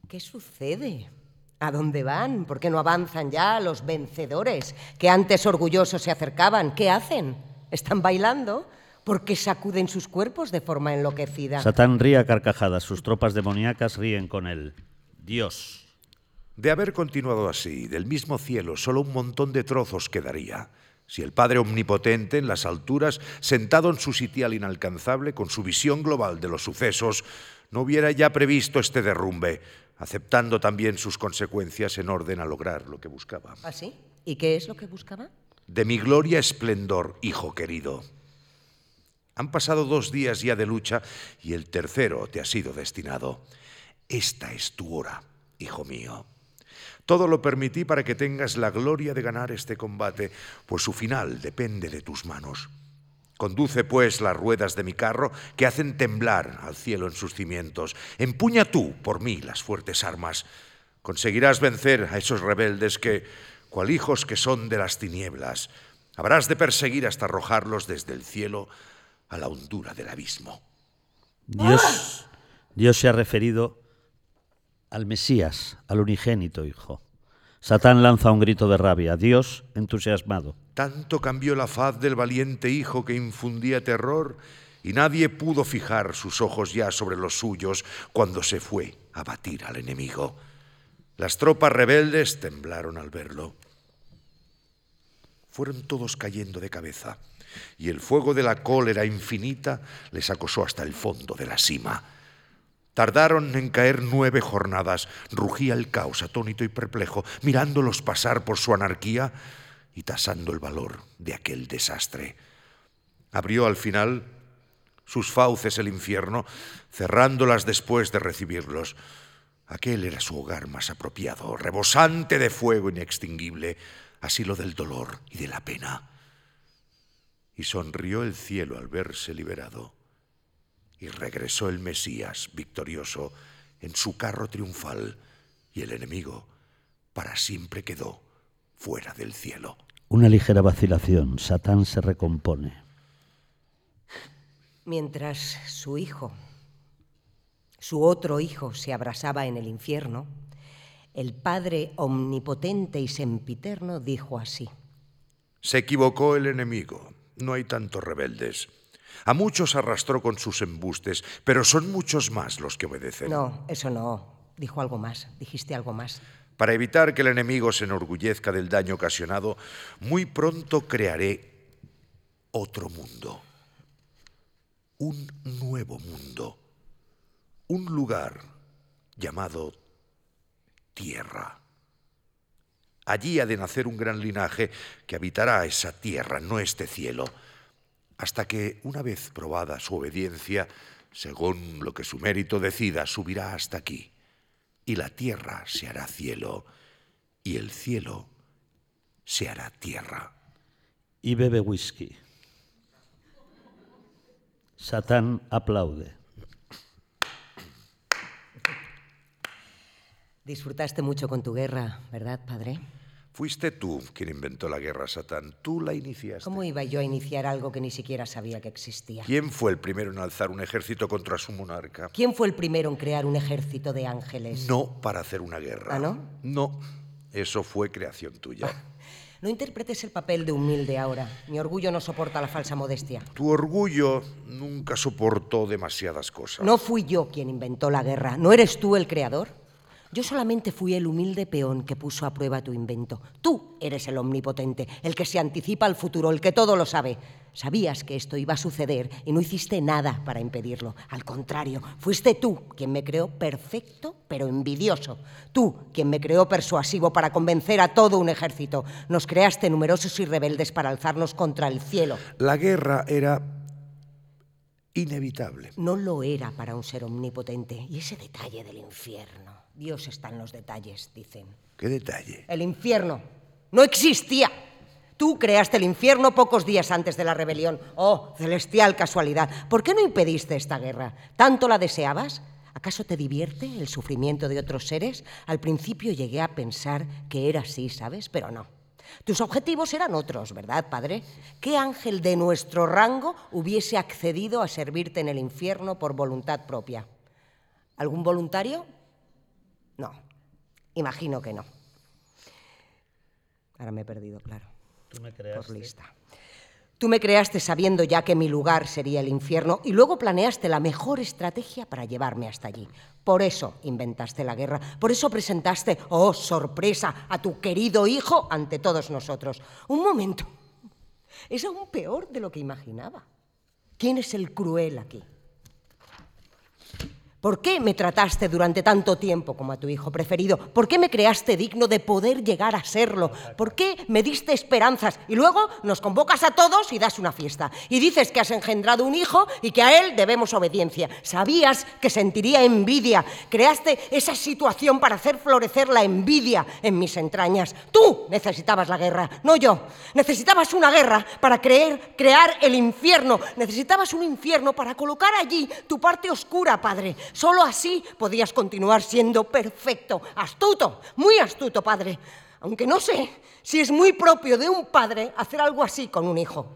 ¿Qué sucede? ¿A dónde van? ¿Por qué no avanzan ya los vencedores que antes orgullosos se acercaban? ¿Qué hacen? ¿Están bailando? ¿Por qué sacuden sus cuerpos de forma enloquecida? Satán ríe a carcajadas, sus tropas demoníacas ríen con él. Dios. De haber continuado así, del mismo cielo, solo un montón de trozos quedaría. Si el Padre Omnipotente en las alturas, sentado en su sitial inalcanzable, con su visión global de los sucesos, no hubiera ya previsto este derrumbe, aceptando también sus consecuencias en orden a lograr lo que buscaba. ¿Ah, sí? ¿Y qué es lo que buscaba? De mi gloria esplendor, hijo querido. Han pasado dos días ya de lucha y el tercero te ha sido destinado. Esta es tu hora, hijo mío. Todo lo permití para que tengas la gloria de ganar este combate, pues su final depende de tus manos. Conduce, pues, las ruedas de mi carro que hacen temblar al cielo en sus cimientos. Empuña tú, por mí, las fuertes armas. Conseguirás vencer a esos rebeldes que, cual hijos que son de las tinieblas, habrás de perseguir hasta arrojarlos desde el cielo a la hondura del abismo. Dios, Dios se ha referido al Mesías, al unigénito Hijo. Satán lanza un grito de rabia. Dios, entusiasmado. Tanto cambió la faz del valiente hijo que infundía terror y nadie pudo fijar sus ojos ya sobre los suyos cuando se fue a batir al enemigo. Las tropas rebeldes temblaron al verlo. Fueron todos cayendo de cabeza y el fuego de la cólera infinita les acosó hasta el fondo de la cima. Tardaron en caer nueve jornadas. Rugía el caos atónito y perplejo, mirándolos pasar por su anarquía y tasando el valor de aquel desastre. Abrió al final sus fauces el infierno, cerrándolas después de recibirlos. Aquel era su hogar más apropiado, rebosante de fuego inextinguible, asilo del dolor y de la pena. Y sonrió el cielo al verse liberado. Y regresó el Mesías victorioso en su carro triunfal, y el enemigo para siempre quedó fuera del cielo. Una ligera vacilación. Satán se recompone. Mientras su hijo, su otro hijo, se abrasaba en el infierno, el Padre omnipotente y sempiterno dijo así. Se equivocó el enemigo. No hay tantos rebeldes. A muchos arrastró con sus embustes, pero son muchos más los que obedecen. No, eso no. Dijo algo más. Dijiste algo más. Para evitar que el enemigo se enorgullezca del daño ocasionado, muy pronto crearé otro mundo. Un nuevo mundo. Un lugar llamado Tierra. Allí ha de nacer un gran linaje que habitará esa tierra, no este cielo, hasta que, una vez probada su obediencia, según lo que su mérito decida, subirá hasta aquí, y la tierra se hará cielo, y el cielo se hará tierra. Y bebe whisky. Satán aplaude. Disfrutaste mucho con tu guerra, ¿verdad, padre? Fuiste tú quien inventó la guerra, Satán. Tú la iniciaste. ¿Cómo iba yo a iniciar algo que ni siquiera sabía que existía? ¿Quién fue el primero en alzar un ejército contra su monarca? ¿Quién fue el primero en crear un ejército de ángeles? No para hacer una guerra. ¿Ah, no? No. Eso fue creación tuya. No interpretes el papel de humilde ahora. Mi orgullo no soporta la falsa modestia. Tu orgullo nunca soportó demasiadas cosas. No fui yo quien inventó la guerra. ¿No eres tú el creador? Yo solamente fui el humilde peón que puso a prueba tu invento. Tú eres el omnipotente, el que se anticipa al futuro, el que todo lo sabe. Sabías que esto iba a suceder y no hiciste nada para impedirlo. Al contrario, fuiste tú quien me creó perfecto pero envidioso. Tú quien me creó persuasivo para convencer a todo un ejército. Nos creaste numerosos y rebeldes para alzarnos contra el cielo. La guerra era inevitable. No lo era para un ser omnipotente. Y ese detalle del infierno. Dios está en los detalles, dicen. ¿Qué detalle? El infierno no existía. Tú creaste el infierno pocos días antes de la rebelión. Oh, celestial casualidad. ¿Por qué no impediste esta guerra? ¿Tanto la deseabas? ¿Acaso te divierte el sufrimiento de otros seres? Al principio llegué a pensar que era así, ¿sabes? Pero no. Tus objetivos eran otros, ¿verdad, padre? ¿Qué ángel de nuestro rango hubiese accedido a servirte en el infierno por voluntad propia? ¿Algún voluntario? No, imagino que no. Ahora me he perdido, claro. Tú me Por creaste. lista. Tú me creaste sabiendo ya que mi lugar sería el infierno y luego planeaste la mejor estrategia para llevarme hasta allí. Por eso inventaste la guerra, por eso presentaste, oh sorpresa, a tu querido hijo ante todos nosotros. Un momento, es aún peor de lo que imaginaba. ¿Quién es el cruel aquí? ¿Por qué me trataste durante tanto tiempo como a tu hijo preferido? ¿Por qué me creaste digno de poder llegar a serlo? ¿Por qué me diste esperanzas? Y luego nos convocas a todos y das una fiesta. Y dices que has engendrado un hijo y que a él debemos obediencia. Sabías que sentiría envidia. Creaste esa situación para hacer florecer la envidia en mis entrañas. Tú necesitabas la guerra, no yo. Necesitabas una guerra para creer, crear el infierno. Necesitabas un infierno para colocar allí tu parte oscura, Padre. Solo así podías continuar siendo perfecto, astuto, muy astuto, Padre. Aunque no sé si es muy propio de un padre hacer algo así con un hijo.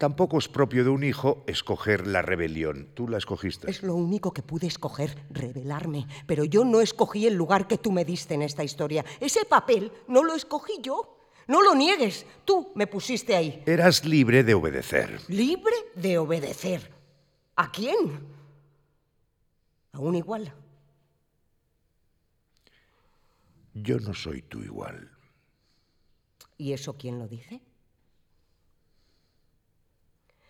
Tampoco es propio de un hijo escoger la rebelión. Tú la escogiste. Es lo único que pude escoger, revelarme. Pero yo no escogí el lugar que tú me diste en esta historia. Ese papel no lo escogí yo. No lo niegues. Tú me pusiste ahí. Eras libre de obedecer. Libre de obedecer. ¿A quién? A un igual. Yo no soy tu igual. ¿Y eso quién lo dice?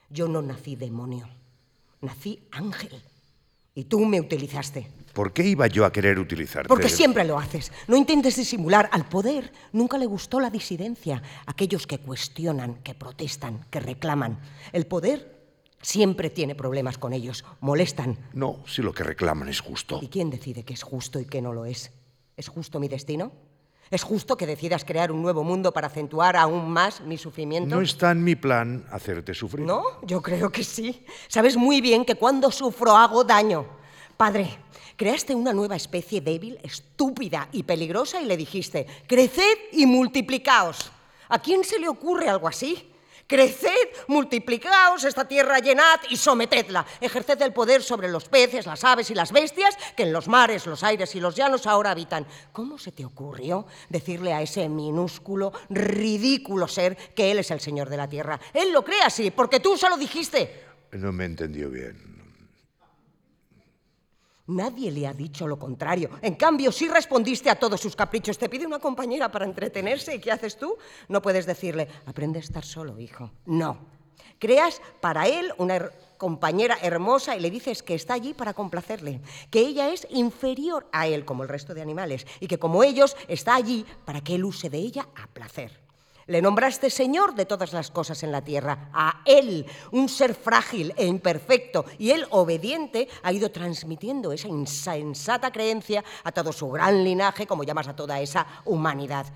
Yo no nací demonio, nací ángel. Y tú me utilizaste. ¿Por qué iba yo a querer utilizarte? Porque siempre lo haces. No intentes disimular. Al poder nunca le gustó la disidencia. Aquellos que cuestionan, que protestan, que reclaman. El poder Siempre tiene problemas con ellos. Molestan. No, si lo que reclaman es justo. ¿Y quién decide que es justo y que no lo es? ¿Es justo mi destino? ¿Es justo que decidas crear un nuevo mundo para acentuar aún más mi sufrimiento? No está en mi plan hacerte sufrir. No, yo creo que sí. Sabes muy bien que cuando sufro hago daño. Padre, creaste una nueva especie débil, estúpida y peligrosa y le dijiste, creced y multiplicaos. ¿A quién se le ocurre algo así? Creced, multiplicaos esta tierra, llenad y sometedla. Ejerced el poder sobre los peces, las aves y las bestias que en los mares, los aires y los llanos ahora habitan. ¿Cómo se te ocurrió decirle a ese minúsculo, ridículo ser que él es el señor de la tierra? Él lo cree así, porque tú se lo dijiste. No me entendió bien. Nadie le ha dicho lo contrario. En cambio, sí respondiste a todos sus caprichos. Te pide una compañera para entretenerse. ¿Y qué haces tú? No puedes decirle, aprende a estar solo, hijo. No. Creas para él una compañera hermosa y le dices que está allí para complacerle, que ella es inferior a él como el resto de animales y que como ellos está allí para que él use de ella a placer. Le nombraste Señor de todas las cosas en la tierra. A Él, un ser frágil e imperfecto, y Él, obediente, ha ido transmitiendo esa insensata creencia a todo su gran linaje, como llamas a toda esa humanidad.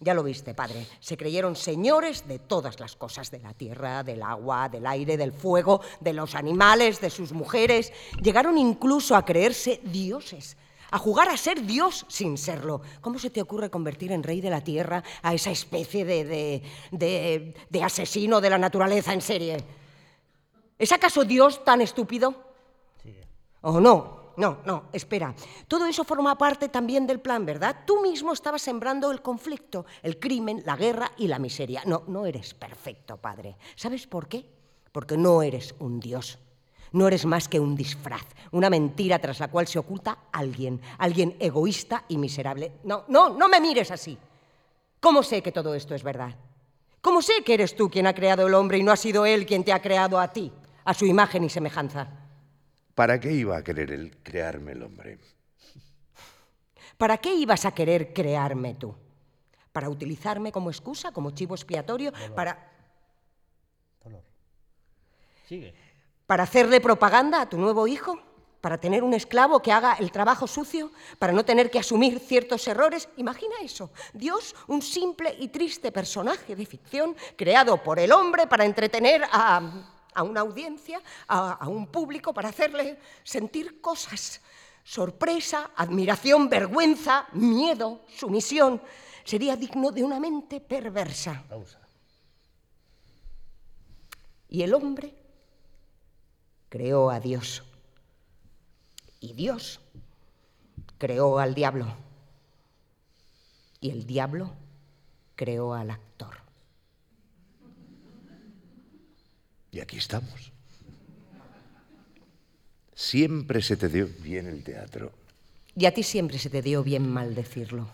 Ya lo viste, padre. Se creyeron señores de todas las cosas, de la tierra, del agua, del aire, del fuego, de los animales, de sus mujeres. Llegaron incluso a creerse dioses a jugar a ser Dios sin serlo. ¿Cómo se te ocurre convertir en rey de la tierra a esa especie de, de, asesino de la naturaleza en serie? ¿Es acaso Dios tan estúpido? Sí. ¿O no? No, no, espera. Todo eso forma parte también del plan, ¿verdad? Tú mismo estabas sembrando el conflicto, el crimen, la guerra y la miseria. No, no eres perfecto, padre. ¿Sabes por qué? Porque no eres un Dios. No eres más que un disfraz, una mentira tras la cual se oculta alguien, alguien egoísta y miserable. No, no, no me mires así. ¿Cómo sé que todo esto es verdad? ¿Cómo sé que eres tú quien ha creado el hombre y no ha sido él quien te ha creado a ti, a su imagen y semejanza? ¿Para qué iba a querer él crearme el hombre? ¿Para qué ibas a querer crearme tú? ¿Para utilizarme como excusa, como chivo expiatorio? ¿Para...? Sigue. ¿Para hacerle propaganda a tu nuevo hijo? ¿Para tener un esclavo que haga el trabajo sucio? ¿Para no tener que asumir ciertos errores? Imagina eso. Dios, un simple y triste personaje de ficción creado por el hombre para entretener a, una audiencia, a, a un público, para hacerle sentir cosas. Sorpresa, admiración, vergüenza, miedo, sumisión. Sería digno de una mente perversa. Y el hombre creó a Dios. Y Dios creó al diablo. Y el diablo creó al actor. Y aquí estamos. Siempre se te dio bien el teatro. Y a ti siempre se te dio bien maldecirlo.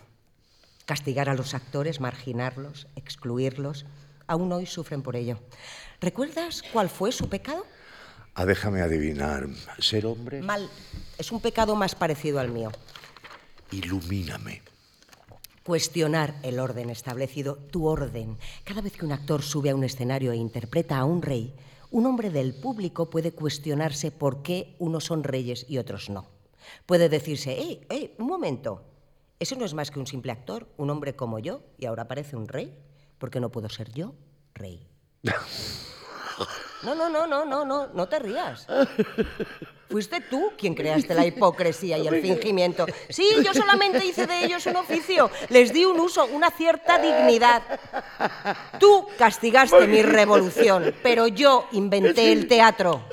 Castigar a los actores, marginarlos, excluirlos. Aún hoy sufren por ello. ¿Recuerdas cuál fue su pecado? Ah, déjame adivinar. ¿Ser hombre? Mal. Es un pecado más parecido al mío. Ilumíname. Cuestionar el orden establecido, tu orden. Cada vez que un actor sube a un escenario e interpreta a un rey, un hombre del público puede cuestionarse por qué unos son reyes y otros no. Puede decirse, ¡eh, eh, un momento! ¿Eso no es más que un simple actor, un hombre como yo, y ahora parece un rey? ¿Por qué no puedo ser yo rey? No, no, no, no, no, no, no te rías. Fuiste tú quien creaste la hipocresía y el fingimiento. Sí, yo solamente hice de ellos un oficio, les di un uso, una cierta dignidad. Tú castigaste mi revolución, pero yo inventé el teatro.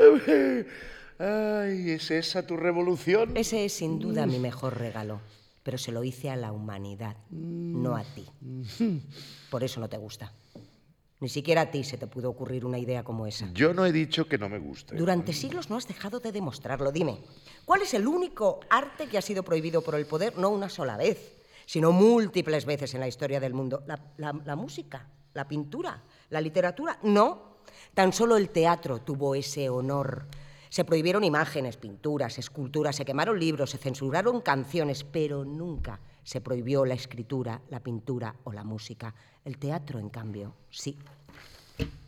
Ay, ¿es esa tu revolución? Ese es sin duda mi mejor regalo, pero se lo hice a la humanidad, no a ti. Por eso no te gusta. Ni siquiera a ti se te pudo ocurrir una idea como esa. Yo no he dicho que no me guste. Durante siglos no has dejado de demostrarlo. Dime, ¿cuál es el único arte que ha sido prohibido por el poder no una sola vez, sino múltiples veces en la historia del mundo? La, música, la pintura, la literatura. No, tan solo el teatro tuvo ese honor. Se prohibieron imágenes, pinturas, esculturas, se quemaron libros, se censuraron canciones, pero nunca se prohibió la escritura, la pintura o la música. El teatro, en cambio, sí.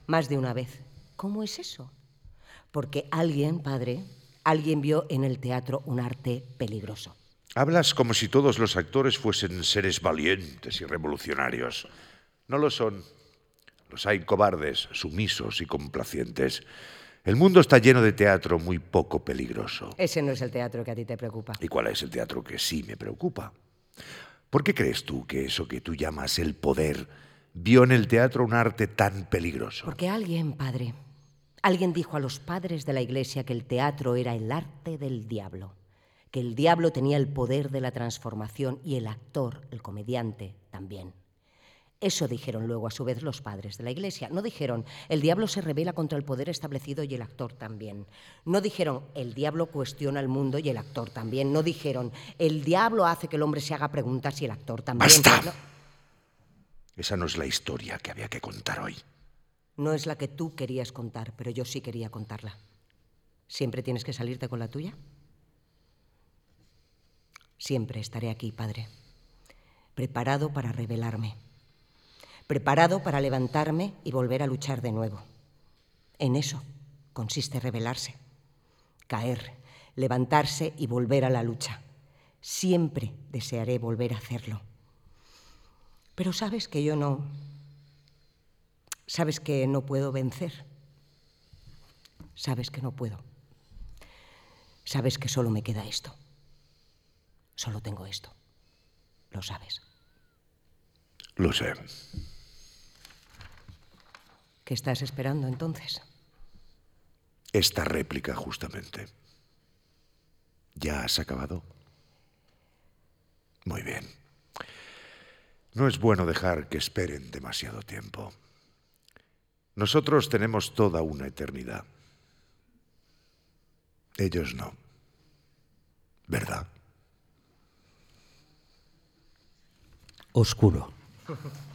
Más de una vez. ¿Cómo es eso? Porque alguien, padre, alguien vio en el teatro un arte peligroso. Hablas como si todos los actores fuesen seres valientes y revolucionarios. No lo son. Los hay cobardes, sumisos y complacientes. El mundo está lleno de teatro muy poco peligroso. Ese no es el teatro que a ti te preocupa. ¿Y cuál es el teatro que sí me preocupa? ¿Por qué crees tú que eso que tú llamas el poder vio en el teatro un arte tan peligroso? Porque alguien, padre, alguien dijo a los padres de la iglesia que el teatro era el arte del diablo, que el diablo tenía el poder de la transformación y el actor, el comediante, también. Eso dijeron luego a su vez los padres de la Iglesia. No dijeron, el diablo se revela contra el poder establecido y el actor también. No dijeron, el diablo cuestiona el mundo y el actor también. No dijeron, el diablo hace que el hombre se haga preguntas y el actor también. ¡Basta! No, Esa no es la historia que había que contar hoy. no es la que tú querías contar, pero yo sí quería contarla. ¿Siempre tienes que salirte con la tuya? Siempre estaré aquí, padre, preparado para revelarme, preparado para levantarme y volver a luchar de nuevo. En eso consiste rebelarse, caer, levantarse y volver a la lucha. Siempre desearé volver a hacerlo. Pero sabes que yo no... Sabes que no puedo vencer. Sabes que no puedo. Sabes que solo me queda esto. Solo tengo esto. Lo sabes. Lo sé. ¿Qué estás esperando entonces? Esta réplica, justamente. ¿Ya has acabado? Muy bien. No es bueno dejar que esperen demasiado tiempo. Nosotros tenemos toda una eternidad. Ellos no. ¿Verdad? Oscuro.